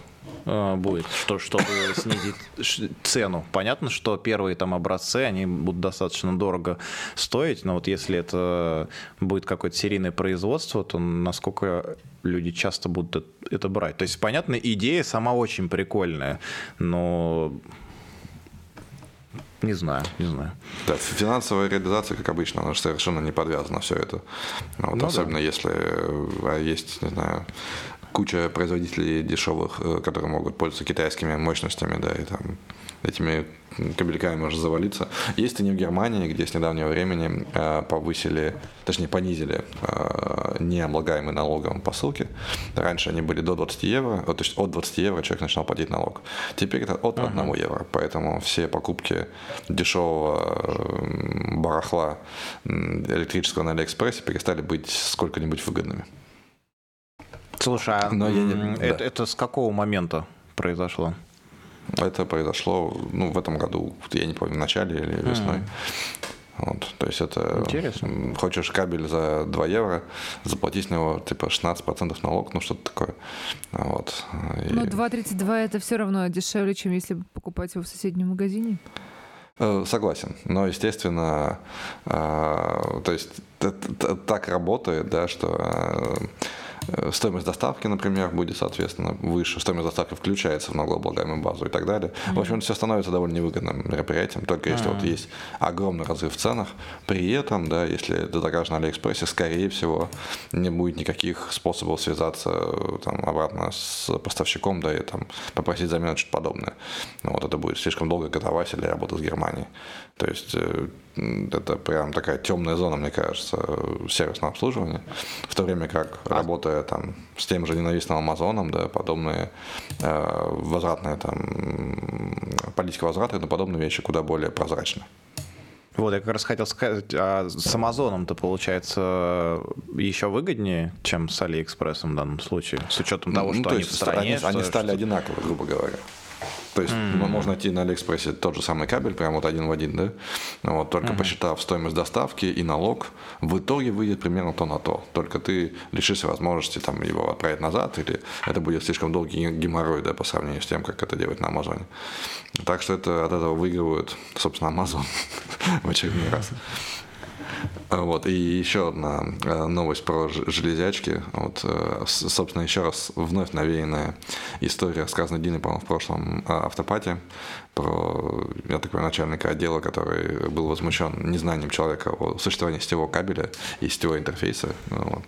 будет, что, чтобы снизить цену. Понятно, что первые там образцы, они будут достаточно дорого стоить, но вот если это будет какое-то серийное производство, то насколько люди часто будут это брать. То есть, понятно, идея сама очень прикольная, но не знаю, не знаю. Да, финансовая реализация, как обычно, она же совершенно не подвязана все это. Вот, ну, особенно да. если а есть, не знаю, куча производителей дешевых, э, которые могут пользоваться китайскими мощностями, да, и там этими кабельками может завалиться. Есть и не в Германии, где с недавнего времени э, повысили, точнее понизили э, необлагаемый налогом посылки. Раньше они были до 20 евро, то есть от 20 евро человек начинал платить налог. Теперь это от 1 uh-huh. евро, поэтому все покупки дешевого барахла электрического на Алиэкспрессе перестали быть сколько-нибудь выгодными. Слушай, а Но я не... это, да. это с какого момента произошло? Это произошло ну, в этом году, я не помню, в начале или весной. Mm. Вот, то есть это... Интересно. Хочешь кабель за 2 евро, заплати с него типа 16% налог, ну что-то такое. Вот. И... Но 2,32 это все равно дешевле, чем если покупать его в соседнем магазине? Э, согласен, но естественно, э, то есть так работает, да, что э, Э, стоимость доставки, например, будет, соответственно, выше, стоимость доставки включается в налогооблагаемую базу и так далее. Mm-hmm. В общем, все становится довольно невыгодным мероприятием, только если mm-hmm. вот есть огромный разрыв в ценах. При этом, да, если ты закажешь на Алиэкспрессе, скорее всего, не будет никаких способов связаться там, обратно с поставщиком, да, и там попросить замену что-то подобное. Ну, вот это будет слишком долго готовать или работать с Германией. То есть э, это прям такая темная зона, мне кажется, сервисного обслуживания. В то время как, работая там с тем же ненавистным Амазоном, да, подобные э, возвратные там, политика возврата и подобные вещи куда более прозрачны. Вот, я как раз хотел сказать, а с Амазоном-то получается еще выгоднее, чем с Алиэкспрессом в данном случае, с учетом того, ну, что то они в стране. Они, что, они стали что... одинаковы, грубо говоря. То есть mm-hmm. можно найти на Алиэкспрессе тот же самый кабель, прям вот один в один, да? Вот, только mm-hmm. посчитав стоимость доставки и налог, в итоге выйдет примерно то на то. Только ты лишишься возможности там, его отправить назад, или это будет слишком долгий геморрой да, по сравнению с тем, как это делать на Амазоне. Так что это, от этого выигрывают, собственно, Амазон в очередной раз. Вот, и еще одна э, новость про железячки. Вот, э, собственно, еще раз вновь навеянная история, рассказанная Диной, по-моему, в прошлом э, автопате, про, я такой начальника отдела, который был возмущен незнанием человека о существовании сетевого кабеля и сетевого интерфейса. Вот.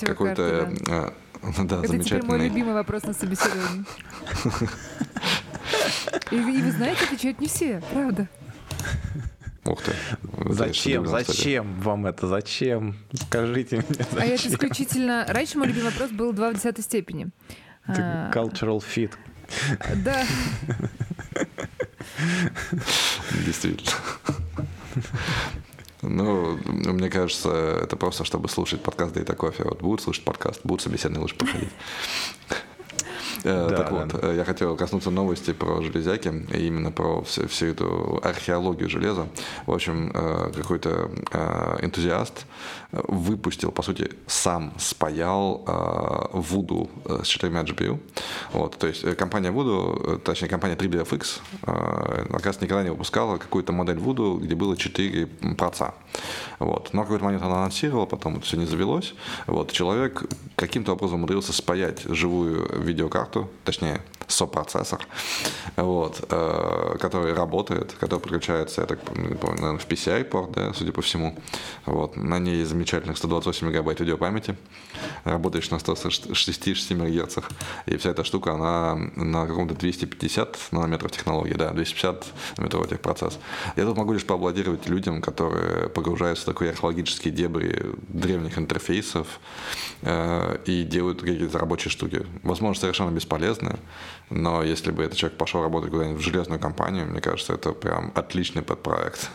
Какой-то... Да. Да, Это теперь мой любимый вопрос на собеседовании. И, и вы знаете, отвечают не все, правда. Ух ты. Зачем? Зачем вам это? Зачем? Скажите мне. Зачем? А это исключительно... Раньше мой любимый вопрос был 2 в десятой степени. Это а... cultural fit. Да. Действительно. Ну, мне кажется, это просто, чтобы слушать подкаст Дейта Кофе. Вот будут слушать подкаст, будут собеседные лучше проходить. Э, да, так вот, да. Э, я хотел коснуться новости про железяки, и именно про всю, всю эту археологию железа. В общем, э, какой-то энтузиаст выпустил, по сути, сам спаял Voodoo с четырьмя GPU. Вот, то есть компания Voodoo, точнее компания 3BFX, оказывается, никогда не выпускала какую-то модель Voodoo, где было 4 проца. Вот. Но какой-то момент она анонсировала, потом это все не завелось. Вот. Человек каким-то образом умудрился спаять живую видеокарту, точнее, сопроцессор, вот, э, который работает, который подключается, я так помню, наверное, в PCI-порт, да, судя по всему. Вот. На ней замечательных 128 мегабайт видеопамяти, работаешь на 166 МГц, и вся эта штука, она на каком-то 250 нанометров технологии, да, 250 нанометров техпроцесс. Я тут могу лишь поаплодировать людям, которые погружаются в такие археологические дебри древних интерфейсов э, и делают какие-то рабочие штуки. Возможно, совершенно бесполезные, Но если бы этот человек пошел работать куда-нибудь в железную компанию, мне кажется, это прям отличный подпроект.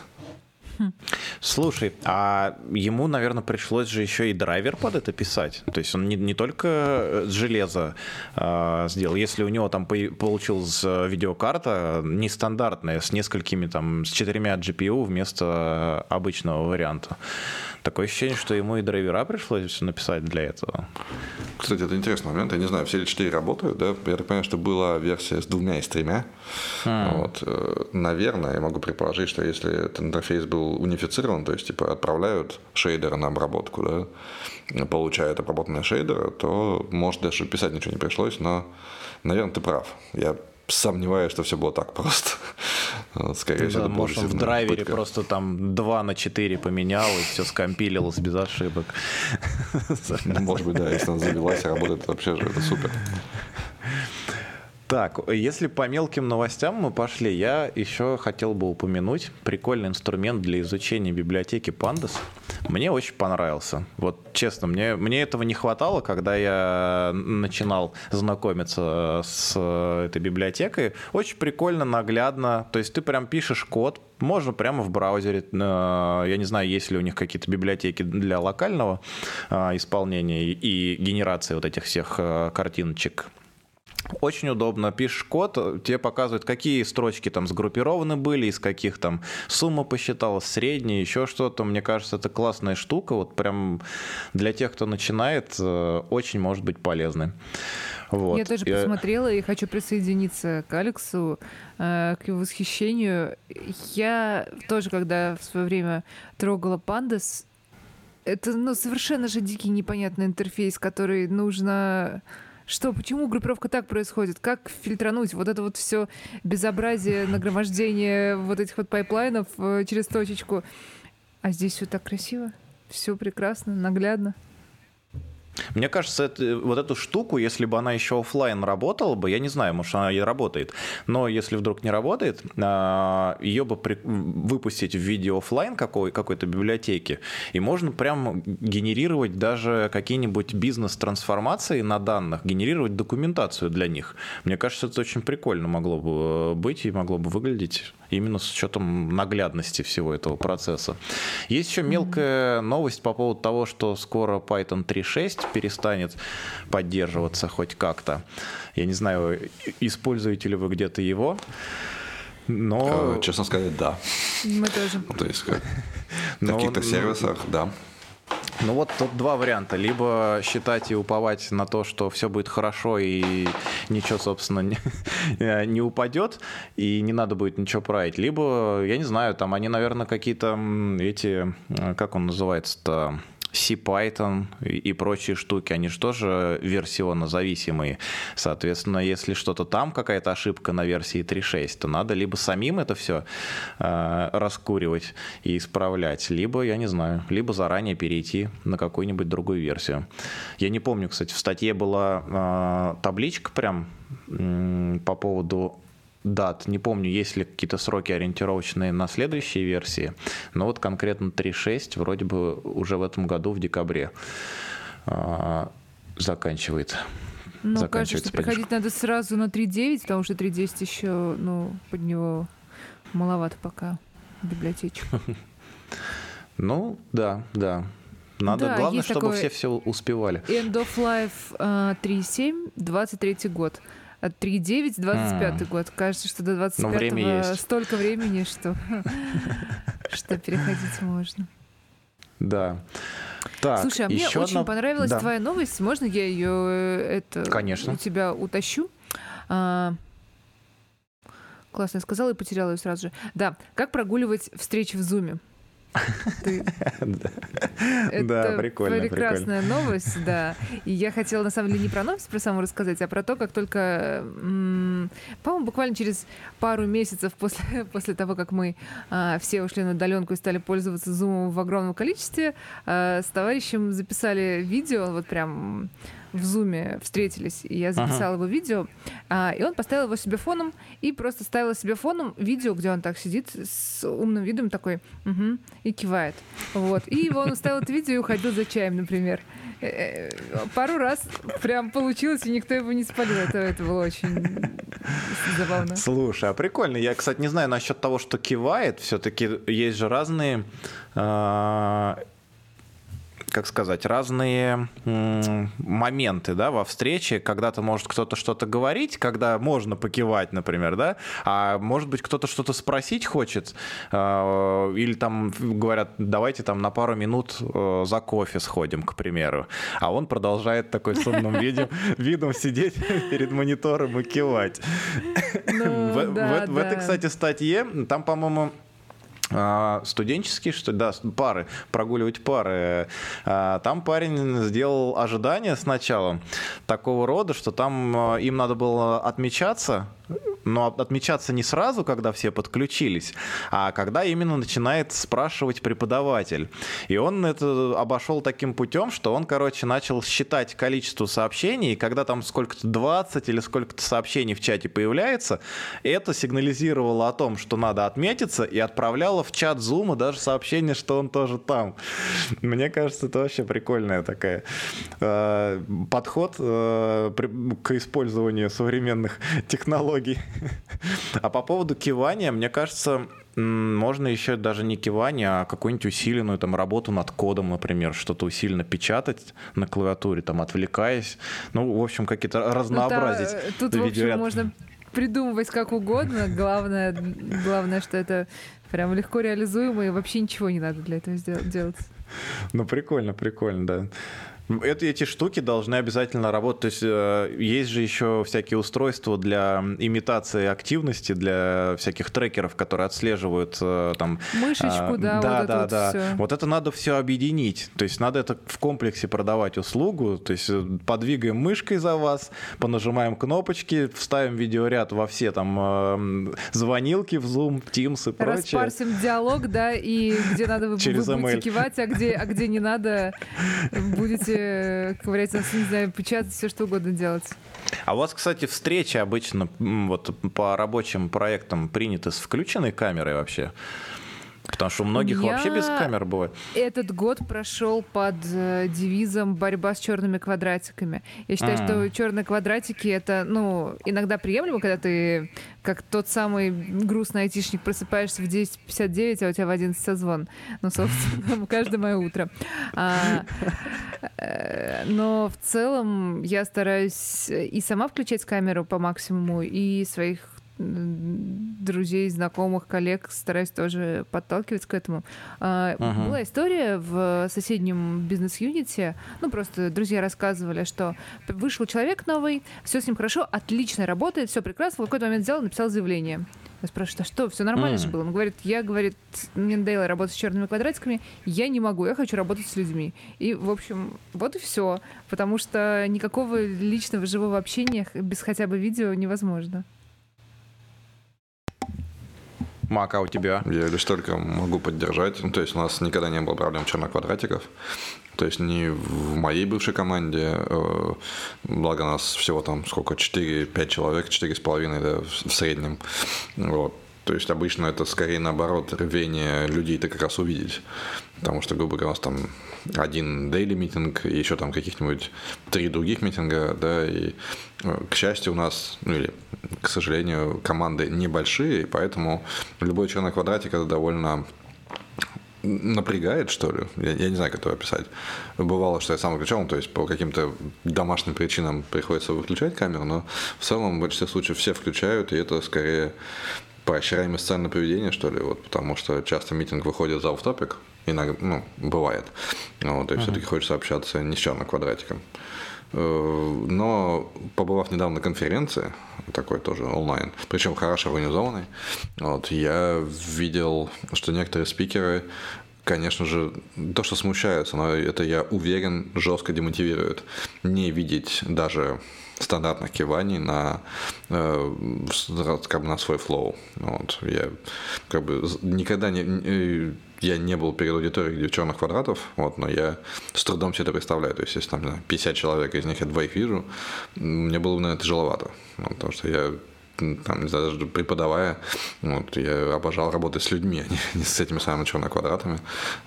Слушай, а ему, наверное, пришлось же еще и драйвер под это писать. То есть он не, не только э, железо э, сделал. Если у него там по получилась видеокарта нестандартная, с несколькими там, с четырьмя GPU вместо обычного варианта. Такое ощущение, что ему и драйвера пришлось написать для этого. Кстати, это интересный момент. Я не знаю, все ли четыре работают, да? Я так понимаю, что была версия с двумя и с тремя. Mm. Вот. Э, наверное, я могу предположить, что если этот интерфейс был унифицирован, то есть типа отправляют шейдеры на обработку, да, получают обработанные шейдеры, то может даже писать ничего не пришлось, но, наверное, ты прав. Я сомневаюсь, что все было так просто. Скорее всего, да, может, он в драйвере пытка. просто там 2 на 4 поменял, и все скомпилилось без ошибок. Может быть, да, если он завелась и работает, вообще же это супер. Так, если по мелким новостям мы пошли, я еще хотел бы упомянуть прикольный инструмент для изучения библиотеки Pandas. Мне очень понравился. Вот честно, мне, мне этого не хватало, когда я начинал знакомиться с этой библиотекой. Очень прикольно, наглядно. То есть ты прям пишешь код, можно прямо в браузере. Э, я не знаю, есть ли у них какие-то библиотеки для локального э, исполнения и генерации вот этих всех э, картиночек очень удобно. Пишешь код, тебе показывают, какие строчки там сгруппированы были, из каких там сумма посчиталась, средняя, еще что-то. Мне кажется, это классная штука. Вот прям для тех, кто начинает, э, очень может быть полезной. Вот. Я тоже посмотрела и хочу присоединиться к Алексу, э, к его восхищению. Я тоже, когда в свое время трогала pandas, это ну, совершенно же дикий непонятный интерфейс, который нужно что, почему группировка так происходит? Как фильтрануть вот это вот все безобразие, нагромождение вот этих вот пайплайнов э, через точечку? А здесь все так красиво, все прекрасно, наглядно. Мне кажется, это, вот эту штуку, если бы она еще офлайн работала бы, я не знаю, может, она и работает, но если вдруг не работает, а, ее бы при, выпустить в виде офлайн какой, какой-то библиотеки, и можно прям генерировать даже какие-нибудь бизнес-трансформации на данных, генерировать документацию для них. Мне кажется, это очень прикольно могло бы э, быть и могло бы выглядеть именно с учетом наглядности всего этого процесса. Есть еще мелкая новость по поводу того, что скоро Python 3.6 перестанет поддерживаться хоть как-то. Я не знаю, используете ли вы где-то его. Но... Э, честно сказать, да. Мы тоже. То есть, как, в каких-то сервисах, да. Ну вот тут два варианта. Либо считать и уповать на то, что все будет хорошо и ничего, собственно, не, не упадет, и не надо будет ничего править. Либо, я не знаю, там они, наверное, какие-то эти, э, как он называется-то, C-Python и прочие штуки, они же тоже версионно зависимые. Соответственно, если что-то там, какая-то ошибка на версии 3.6, то надо либо самим это все э, раскуривать и исправлять, либо, я не знаю, либо заранее перейти на какую-нибудь другую версию. Я не помню, кстати, в статье была э, табличка прям э, по поводу дат. Не помню, есть ли какие-то сроки ориентировочные на следующие версии, но вот конкретно 3.6 вроде бы уже в этом году в декабре э, заканчивает. Ну, кажется, что приходить надо сразу на 3.9, потому что 3.10 еще, ну, под него маловато пока библиотечек. Ну, да, да. Надо, да, главное, чтобы все все успевали. End of Life uh, 3.7, 23 год. 3,9, 25 год. Кажется, что до 25 го столько времени, что, что переходить можно. Да. Так, Слушай, а мне очень одна... понравилась да. твоя новость. Можно я ее э, это Конечно. у тебя утащу? А, классно, я сказала и потеряла ее сразу же. Да, как прогуливать встречи в Зуме? Да, прикольно. Прекрасная новость, да. И я хотела, на самом деле, не про новость про саму рассказать, а про то, как только, по-моему, буквально через пару месяцев после, после того, как мы а, все ушли на удаленку и стали пользоваться Zoom в огромном количестве, а, с товарищем записали видео, вот прям в зуме встретились, и я записала ага. его видео, а, и он поставил его себе фоном, и просто ставил себе фоном видео, где он так сидит с умным видом такой, угу, и кивает. Вот. И его он ставил это видео и уходил за чаем, например. Э, пару раз прям получилось, и никто его не спалил. Это, это было очень забавно. Слушай, а прикольно. Я, кстати, не знаю насчет того, что кивает. Все-таки есть же разные а, как сказать, разные моменты, да, во встрече, когда-то может кто-то что-то говорить, когда можно покивать, например, да, а может быть кто-то что-то спросить хочет, э, или там говорят, давайте там на пару минут э, за кофе сходим, к примеру, а он продолжает такой с умным видом, видом сидеть перед монитором и кивать. Ну, в, да, в, да. в этой, кстати, статье, там, по-моему, а, студенческие, что да, пары, прогуливать пары. А, там парень сделал ожидание сначала такого рода, что там а, им надо было отмечаться но отмечаться не сразу, когда все подключились, а когда именно начинает спрашивать преподаватель. И он это обошел таким путем, что он, короче, начал считать количество сообщений, и когда там сколько-то 20 или сколько-то сообщений в чате появляется, это сигнализировало о том, что надо отметиться, и отправляло в чат Зума даже сообщение, что он тоже там. Мне кажется, это вообще прикольная такая э, подход э, к использованию современных технологий. А по поводу кивания, мне кажется, можно еще даже не кивание, а какую-нибудь усиленную там работу над кодом, например, что-то усиленно печатать на клавиатуре, там отвлекаясь. Ну, в общем, какие-то разнообразить. Ну, да, тут, в общем, можно придумывать как угодно. Главное, главное, что это прям легко реализуемо, и вообще ничего не надо для этого делать. Ну, прикольно, прикольно, да. Это, эти штуки должны обязательно работать. То есть э, есть же еще всякие устройства для имитации активности, для всяких трекеров, которые отслеживают э, там... Мышечку, э, да, да, вот да, это да. Вот, все. вот это надо все объединить. То есть надо это в комплексе продавать услугу. То есть подвигаем мышкой за вас, понажимаем кнопочки, вставим видеоряд во все там звонилки в Zoom, Teams и прочее. Распарсим диалог, да, и где надо вы будете кивать, а где, а где не надо, будете ковырять нас, не знаю, печатать, все что угодно делать. А у вас, кстати, встречи обычно вот по рабочим проектам приняты с включенной камерой вообще? Потому что у многих у вообще без камер бывает. Этот год прошел под э, девизом борьба с черными квадратиками. Я считаю, mm. что черные квадратики это, ну, иногда приемлемо, когда ты как тот самый грустный айтишник просыпаешься в 10.59, а у тебя в 11 созвон. Ну, собственно, каждое мое утро. А, э, но в целом я стараюсь и сама включать камеру по максимуму, и своих друзей, знакомых, коллег стараюсь тоже подталкивать к этому. Uh-huh. Была история в соседнем бизнес-юните, ну просто друзья рассказывали, что вышел человек новый, все с ним хорошо, отлично работает, все прекрасно, в какой-то момент взял и написал заявление. Я спрашиваю, а что, все нормально mm. же было? Он говорит, я, говорит, мне надоело работать с черными квадратиками, я не могу, я хочу работать с людьми. И, в общем, вот и все. Потому что никакого личного живого общения без хотя бы видео невозможно. Мак, а у тебя? Я лишь только могу поддержать. Ну, то есть у нас никогда не было проблем черных квадратиков. То есть не в моей бывшей команде, э, благо нас всего там сколько, 4-5 человек, 4,5 да, в среднем. Вот. То есть обычно это скорее наоборот рвение людей-то как раз увидеть. Потому что, грубо говоря, у нас там один daily митинг, и еще там каких-нибудь три других митинга, да, и, э, к счастью, у нас, ну или, к сожалению, команды небольшие, поэтому любой черный квадратик это довольно напрягает, что ли. Я, я не знаю, как это описать. Бывало, что я сам выключал, то есть по каким-то домашним причинам приходится выключать камеру, но в целом в большинстве случаев все включают, и это скорее поощряемое социальное поведение, что ли, вот, потому что часто митинг выходит за офтопик, иногда, ну, бывает. Вот, и uh-huh. все-таки хочется общаться не с черным квадратиком. Э, но побывав недавно на конференции, такой тоже онлайн, причем хорошо организованной, вот, я видел, что некоторые спикеры конечно же, то, что смущаются, но это, я уверен, жестко демотивирует. Не видеть даже стандартных киваний на, э, как бы на свой флоу. Вот. Я как бы никогда не я не был перед аудиторией, где черных квадратов, вот, но я с трудом себе это представляю. То есть, если там 50 человек, из них я двоих вижу, мне было бы, наверное, тяжеловато. Вот, потому что я там, даже преподавая, вот, я обожал работать с людьми, а не, не с этими самыми черными квадратами,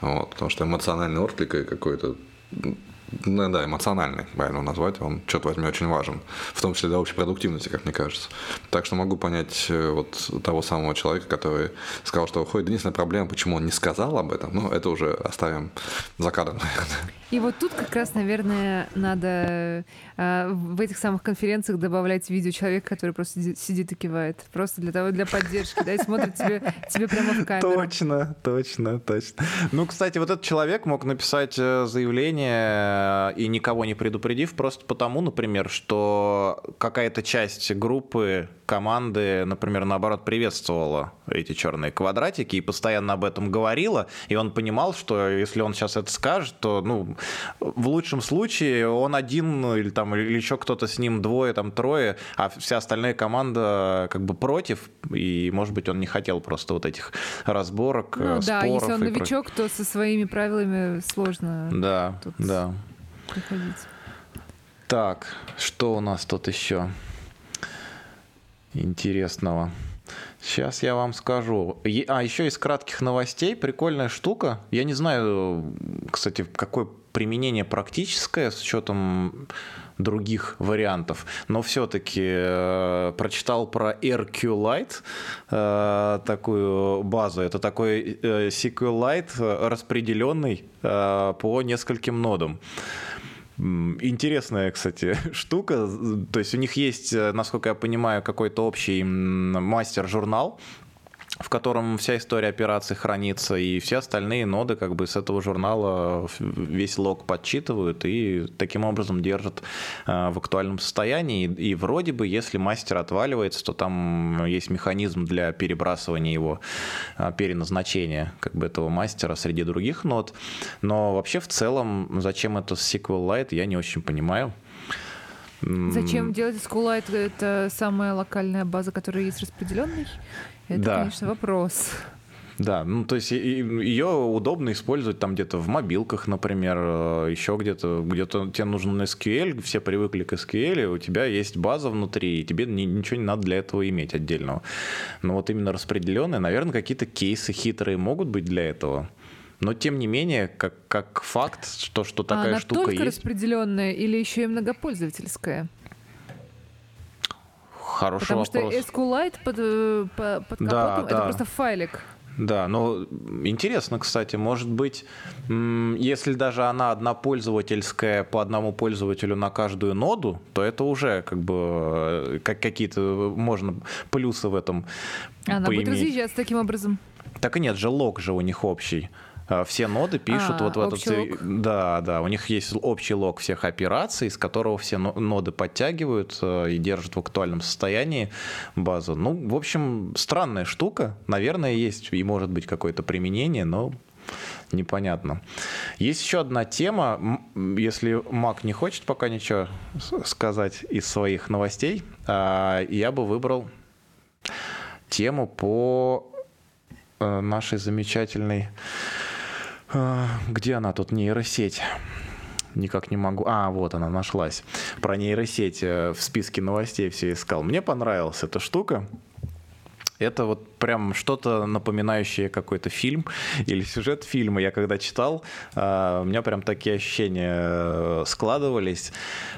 вот, потому что эмоциональный отклик какой-то ну, да, эмоциональный, правильно назвать, он, черт возьми, очень важен, в том числе для общей продуктивности, как мне кажется. Так что могу понять э, вот того самого человека, который сказал, что уходит. Единственная проблема, почему он не сказал об этом, ну, это уже оставим за кадром. И вот тут как раз, наверное, надо в этих самых конференциях добавлять видео человека, который просто сидит и кивает. Просто для того, для поддержки, да, и смотрит тебе, тебе прямо в камеру. Точно, точно, точно. Ну, кстати, вот этот человек мог написать э, заявление и никого не предупредив, просто потому, например, что какая-то часть группы команды, например, наоборот, приветствовала эти черные квадратики и постоянно об этом говорила, и он понимал, что если он сейчас это скажет, то, ну, в лучшем случае он один или там или еще кто-то с ним двое, там трое, а вся остальная команда как бы против, и, может быть, он не хотел просто вот этих разборок, ну, споров. Да, если он новичок, про... то со своими правилами сложно. Да, да. Приходить. Так, что у нас тут еще? интересного. Сейчас я вам скажу. А еще из кратких новостей прикольная штука. Я не знаю, кстати, какое применение практическое с учетом других вариантов, но все-таки э, прочитал про RQLite, э, такую базу. Это такой э, SQLite распределенный э, по нескольким нодам. Интересная, кстати, штука. То есть у них есть, э, насколько я понимаю, какой-то общий мастер-журнал, в котором вся история операции хранится, и все остальные ноды как бы с этого журнала весь лог подсчитывают и таким образом держат э, в актуальном состоянии. И вроде бы, если мастер отваливается, то там есть механизм для перебрасывания его, э, переназначения как бы этого мастера среди других нод. Но вообще в целом, зачем это SQLite, я не очень понимаю. Зачем делать SQLite? Это самая локальная база, которая есть распределенной? Это, да. конечно, вопрос. Да, ну то есть ее удобно использовать там где-то в мобилках, например, э, еще где-то, где-то тебе нужен SQL, все привыкли к SQL, у тебя есть база внутри, и тебе ничего не надо для этого иметь отдельного. Но вот именно распределенные, наверное, какие-то кейсы хитрые могут быть для этого. Но тем не менее, как, как факт, что, что такая а она штука только есть. распределенная или еще и многопользовательская? Хороший Потому вопрос. что SQLite под, э, под капотом да, это да. просто файлик. Да, но интересно, кстати, может быть, если даже она однопользовательская по одному пользователю на каждую ноду, то это уже как бы э, как какие-то можно плюсы в этом Она поиметь. будет разъезжаться таким образом. Так и нет же, лог же у них общий. А, все ноды пишут а, вот в этот... Лог? Да, да, у них есть общий лог всех операций, из которого все ноды подтягивают э, и держат в актуальном состоянии базу. Ну, в общем, странная штука. Наверное, есть и может быть какое-то применение, но непонятно. Есть еще одна тема, если Мак не хочет пока ничего сказать из своих новостей, а, я бы выбрал тему по э, нашей замечательной где она тут, нейросеть? Никак не могу. А, вот она нашлась. Про нейросеть э, в списке новостей все искал. Мне понравилась эта штука. Это вот прям что-то напоминающее какой-то фильм или сюжет фильма. Я когда читал, а, у меня прям такие ощущения э, складывались.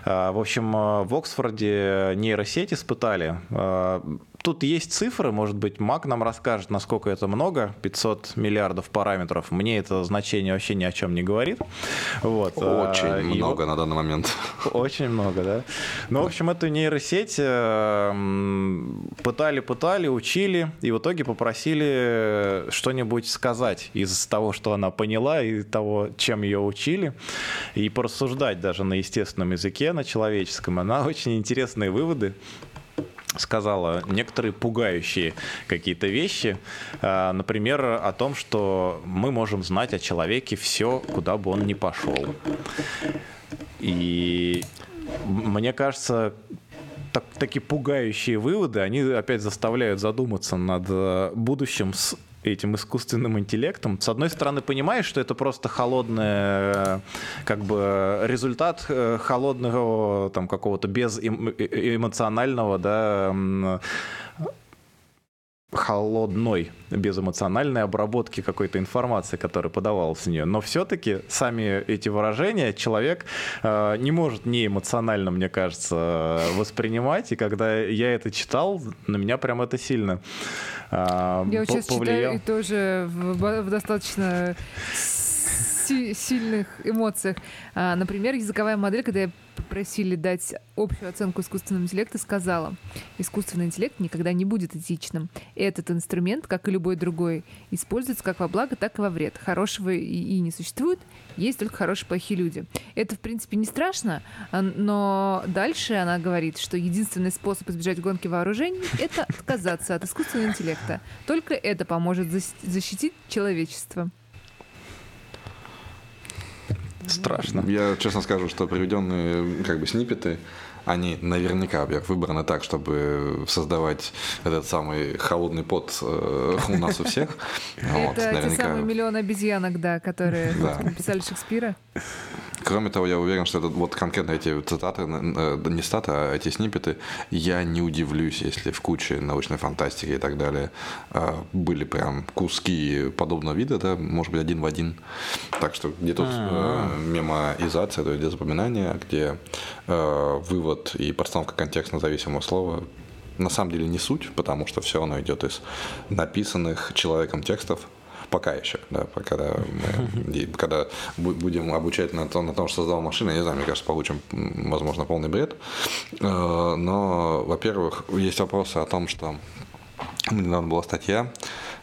А, в общем, э, в Оксфорде нейросеть испытали тут есть цифры, может быть, Мак нам расскажет, насколько это много, 500 миллиардов параметров. Мне это значение вообще ни о чем не говорит. Вот. Очень а, много и... на данный момент. Очень много, да. Ну, в общем, эту нейросеть пытали-пытали, учили, и в итоге попросили что-нибудь сказать из того, что она поняла, и того, чем ее учили, и порассуждать даже на естественном языке, на человеческом. Она очень интересные выводы сказала некоторые пугающие какие-то вещи. А, например, о том, что мы можем знать о человеке все, куда бы он ни пошел. И мне кажется, так, такие пугающие выводы, они опять заставляют задуматься над э, будущим с этим искусственным интеллектом. С одной стороны, понимаешь, что это просто холодный, как бы результат э, холодного там какого-то безэмоционального, да, холодной, безэмоциональной обработки какой-то информации, которая подавалась в нее. Но все-таки сами эти выражения человек э, не может не эмоционально, мне кажется, воспринимать. И когда я это читал, на меня прям это сильно э, Я сейчас повлиял. читаю и тоже в, в достаточно сильных эмоциях. А, например, языковая модель, когда я попросили дать общую оценку искусственному интеллекту, сказала, искусственный интеллект никогда не будет этичным. Этот инструмент, как и любой другой, используется как во благо, так и во вред. Хорошего и, и не существует, есть только хорошие плохие люди. Это, в принципе, не страшно, а, но дальше она говорит, что единственный способ избежать гонки вооружений — это отказаться от искусственного интеллекта. Только это поможет защитить человечество. Страшно. Я честно скажу, что приведенные как бы снипеты, они наверняка, выбраны так, чтобы создавать этот самый холодный пот э, у нас у всех. Это те самые миллионы обезьянок, да, которые написали Шекспира. Кроме того, я уверен, что это вот конкретно эти цитаты, э, не цитаты, а эти снипеты, я не удивлюсь, если в куче научной фантастики и так далее э, были прям куски подобного вида, да, может быть, один в один. Так что где тут э, мемоизация, то есть где запоминание, где э, вывод и подстановка контекстно зависимого слова. На самом деле не суть, потому что все равно идет из написанных человеком текстов, Пока еще, да, пока да, мы, когда будем обучать на том, на том, что создал машина, я не знаю, мне кажется, получим, возможно, полный бред. Э, но, во-первых, есть вопросы о том, что недавно была статья,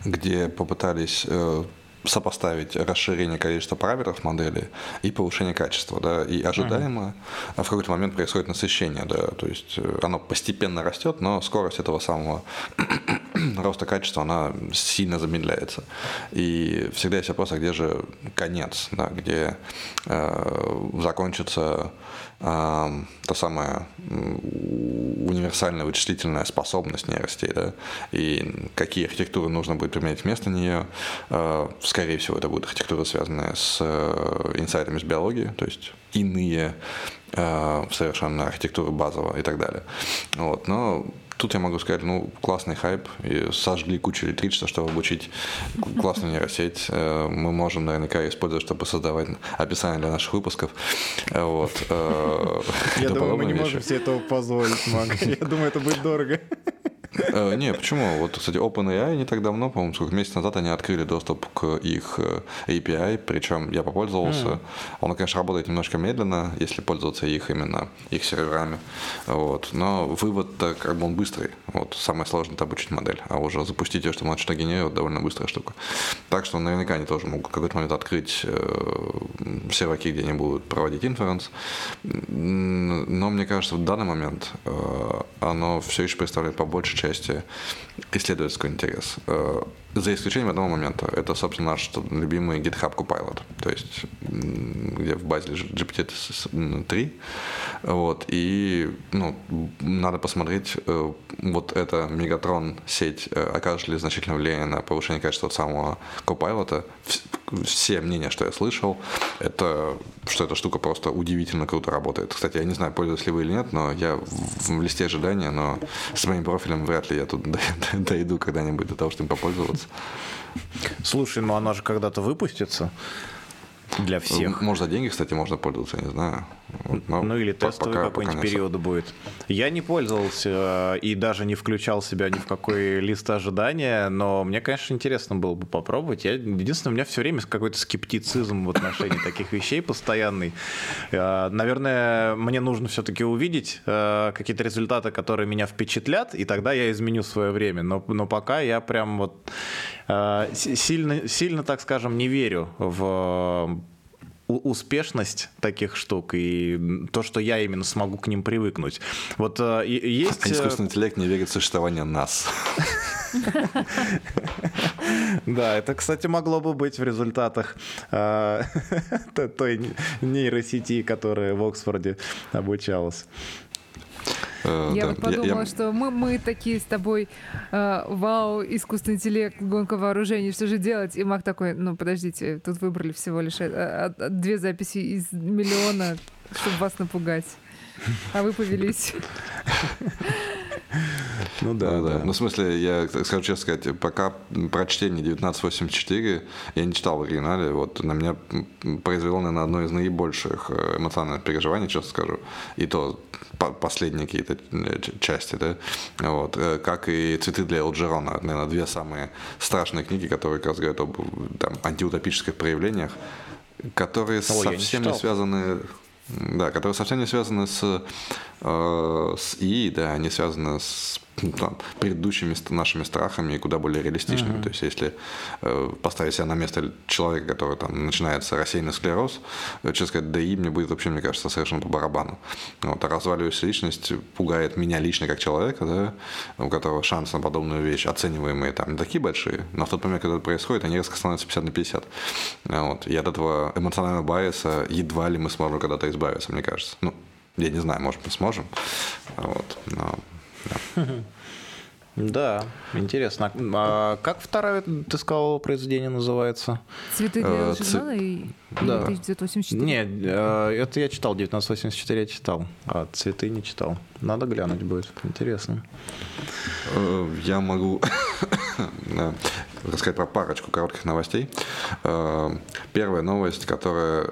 где попытались э, сопоставить расширение количества параметров модели и повышение качества, да, и ожидаемо uh-huh. в какой-то момент происходит насыщение, да, то есть э, оно постепенно растет, но скорость этого самого роста качества, она сильно замедляется. И всегда есть вопрос, а где же конец, да, где э, закончится та самая универсальная вычислительная способность нейросетей, да, и какие архитектуры нужно будет применять вместо нее. Э, скорее всего, это будет архитектура, связанная с э, инсайтами из биологии, то есть иные э, совершенно архитектуры базовая и так далее. Вот. Но тут я могу сказать, ну, классный хайп, и сожгли кучу электричества, чтобы обучить классную нейросеть. Э, мы можем наверняка использовать, чтобы создавать описание для наших выпусков. Вот. Э, я думаю, мы не можем себе этого позволить, Маг. Я думаю, это будет дорого. Э, не, почему? Вот, кстати, OpenAI не так давно, по-моему, сколько месяцев назад они открыли доступ к их э, API, причем я попользовался. Он, конечно, работает немножко медленно, если пользоваться их именно, их серверами. Вот. Но вывод как бы он быстрый. Вот. Самое сложное это обучить модель, а уже запустить ее, чтобы она что-то генерировать, довольно быстрая штука. Так что наверняка они тоже могут в какой-то момент открыть э, серваки, где они будут проводить инференс. Но мне кажется, в данный момент э, оно все еще представляет по большей части исследовательский интерес. Э, за исключением одного момента. Это, собственно, наш любимый GitHub Copilot. То есть, где в базе лежит GPT-3. Вот, и ну, надо посмотреть, э, вот эта Мегатрон сеть э, окажет ли значительное влияние на повышение качества самого Copilot. Все мнения, что я слышал, это что эта штука просто удивительно круто работает. Кстати, я не знаю, пользуюсь ли вы или нет, но я в листе ожидания, но с моим профилем вряд ли я тут дойду когда-нибудь до того, чтобы им попользоваться. Слушай, ну она же когда-то выпустится. Для всех. Можно деньги, кстати, можно пользоваться, я не знаю. Но ну или тестовый какой-нибудь период будет. Я не пользовался э, и даже не включал себя ни в какой лист ожидания, но мне, конечно, интересно было бы попробовать. Я, единственное, у меня все время какой-то скептицизм в отношении таких вещей постоянный. Э, наверное, мне нужно все-таки увидеть э, какие-то результаты, которые меня впечатлят, и тогда я изменю свое время. Но, но пока я прям вот сильно, сильно, так скажем, не верю в успешность таких штук и то, что я именно смогу к ним привыкнуть. Вот э, есть... А искусственный интеллект не верит в существование нас. Да, это, кстати, могло бы быть в результатах э, той нейросети, которая в Оксфорде обучалась. Э, я да. вот подумала, я, что мы, мы такие с тобой, э, вау, искусственный интеллект, гонка вооружений, что же делать? И Мак такой, ну подождите, тут выбрали всего лишь э, две записи из миллиона, чтобы вас напугать. А вы повелись. Ну да, да. Ну, в смысле, я скажу честно сказать, пока прочтение 1984 я не читал в оригинале, вот на меня произвело, наверное, одно из наибольших э, эмоциональных переживаний, честно скажу. И то последние какие-то э, части, да. Вот. Э, как и «Цветы для Элджерона», наверное, две самые страшные книги, которые как раз говорят об там, антиутопических проявлениях, которые О, совсем не, не связаны да, которые совсем не связаны с, э, с ИИ, да, они связаны с ну, там, предыдущими нашими страхами и куда более реалистичными. Mm-hmm. То есть, если э, поставить себя на место человека, который там начинается рассеянный склероз, э, честно сказать, ДИ мне будет вообще, мне кажется, совершенно по барабану. Вот, а разваливающаяся личность пугает меня лично как человека, да, у которого шанс на подобную вещь, оцениваемые там не такие большие, но в тот момент, когда это происходит, они резко становятся 50 на 50. Вот, и от этого эмоционального байеса едва ли мы сможем когда-то избавиться, мне кажется. Ну, я не знаю, может, мы сможем. Вот, но Ja. Да, интересно. А как второе, ты сказал, произведение называется? «Цветы для Лжезона» э, и да. 1984? Нет, э, это я читал, 1984 я читал, а «Цветы» не читал. Надо глянуть будет, интересно. Э, я могу рассказать про парочку коротких новостей. Первая новость, которая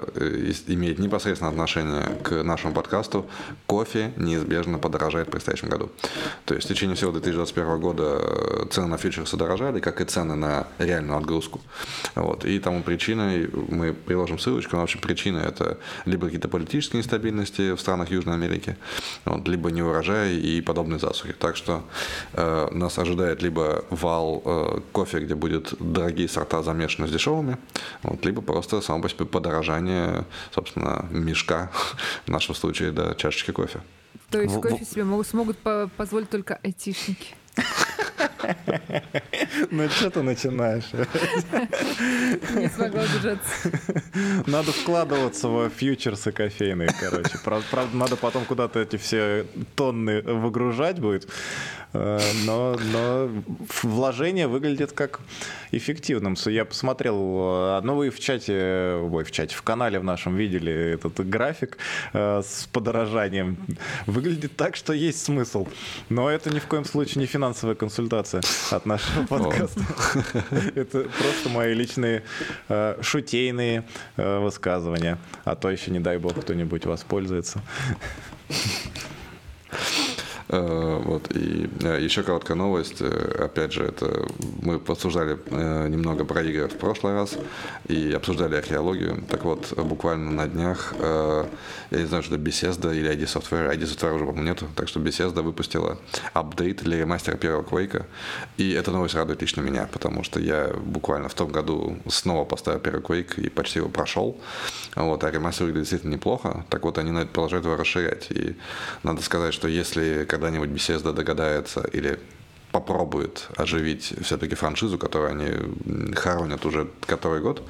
имеет непосредственное отношение к нашему подкасту. Кофе неизбежно подорожает в предстоящем году. То есть в течение всего 2021 года э, цены на фьючерсы дорожали, как и цены на реальную отгрузку. Вот. И тому причиной, мы приложим ссылочку, но в общем причина это либо какие-то политические нестабильности в странах Южной Америки, вот, либо неурожай и подобные засухи. Так что э, нас ожидает либо вал э, кофе, где будет дорогие сорта замешаны с дешевыми, вот, либо просто само по себе подорожание, собственно, мешка, в нашем случае, да, чашечки кофе. То есть кофе себе могут, смогут позволить только айтишники? Ну что ты начинаешь? Не смогла удержаться. Надо вкладываться в фьючерсы кофейные, короче. Правда, надо потом куда-то эти все тонны выгружать будет. Э, но, но вложение выглядит как эффективным. Я посмотрел, э, ну вы в чате, ой, в чате, в канале в нашем видели этот график э, с подорожанием. Выглядит так, что есть смысл. Но это ни в коем случае не финансовая консультация от нашего подкаста. Это просто мои личные шутейные высказывания. А то еще, не дай бог, кто-нибудь воспользуется. Э, вот. И э, еще короткая новость. Э, опять же, это мы обсуждали немного про игры в прошлый раз и обсуждали археологию. Так вот, буквально на днях, я не знаю, что это Bethesda или ID Software, ID Software уже, по-моему, нету, так что Bethesda выпустила апдейт для ремастера первого Quake. И эта новость радует лично меня, потому что я буквально в том году снова поставил первый Quake и почти его прошел. Вот, а ремастер выглядит действительно неплохо. Так вот, они продолжают его расширять. И надо сказать, что если когда-нибудь Bethesda догадается или попробует оживить все-таки франшизу, которую они хоронят уже который год.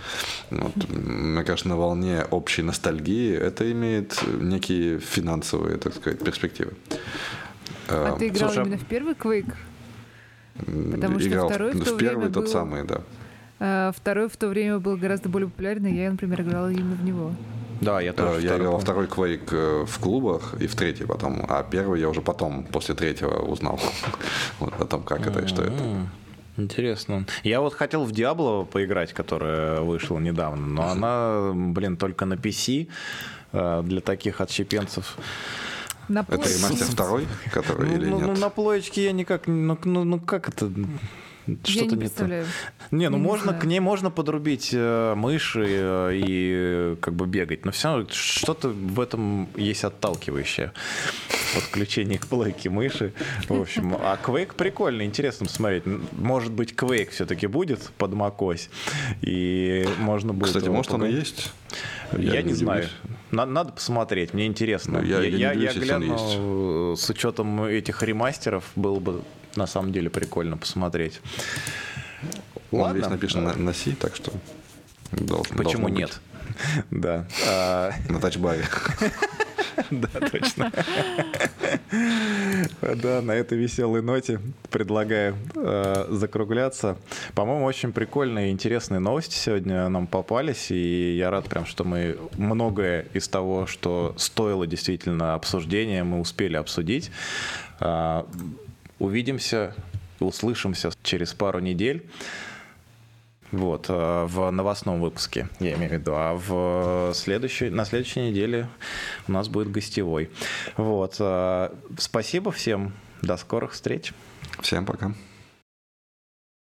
Вот, мне кажется, на волне общей ностальгии это имеет некие финансовые, так сказать, перспективы. А, а ты играл Слушай, именно в первый Quake? Потому что играл второй в, в первый был... тот самый, да. А, второй в то время был гораздо более популярный, я, например, играла именно в него. Да, я тоже. Я играл во второй Quake э, в клубах и в третий потом, а первый я уже потом, после третьего, узнал вот, о том, как это и что это. Интересно. Я вот хотел в Diablo поиграть, которая вышла недавно, но она, блин, только на PC э, для таких отщепенцев. На это ремастер второй, который ну, или ну, нет? Ну, на плоечке я никак, ну, ну, ну как это? Что-то не, не представляю. Не, ну я можно не к ней можно подрубить э, мыши э, и э, как бы бегать, но все равно что-то в этом есть отталкивающее. Подключение к плойке мыши. В общем, а Quake прикольно, интересно посмотреть. Может быть, Quake все-таки будет под macOS, и можно будет... Кстати, может, оно есть? Я, я не, не знаю. Надо, надо посмотреть, мне интересно. Ну, я, я, я, я гляну с учетом этих ремастеров, было бы на самом деле прикольно посмотреть. Он Ладно. весь написан на, на C, так что должен Почему нет? Да. А, на тачбаре. Да, точно. Да, на этой веселой ноте предлагаю э, закругляться. По-моему, очень прикольные и интересные новости сегодня нам попались, и я рад прям, что мы многое из того, что стоило действительно обсуждения, мы успели обсудить. Э, увидимся, услышимся через пару недель. Вот, э, в новостном выпуске, я имею в виду. А в следующей, на следующей неделе у нас будет гостевой. Вот. Э, спасибо всем. До скорых встреч. Всем пока.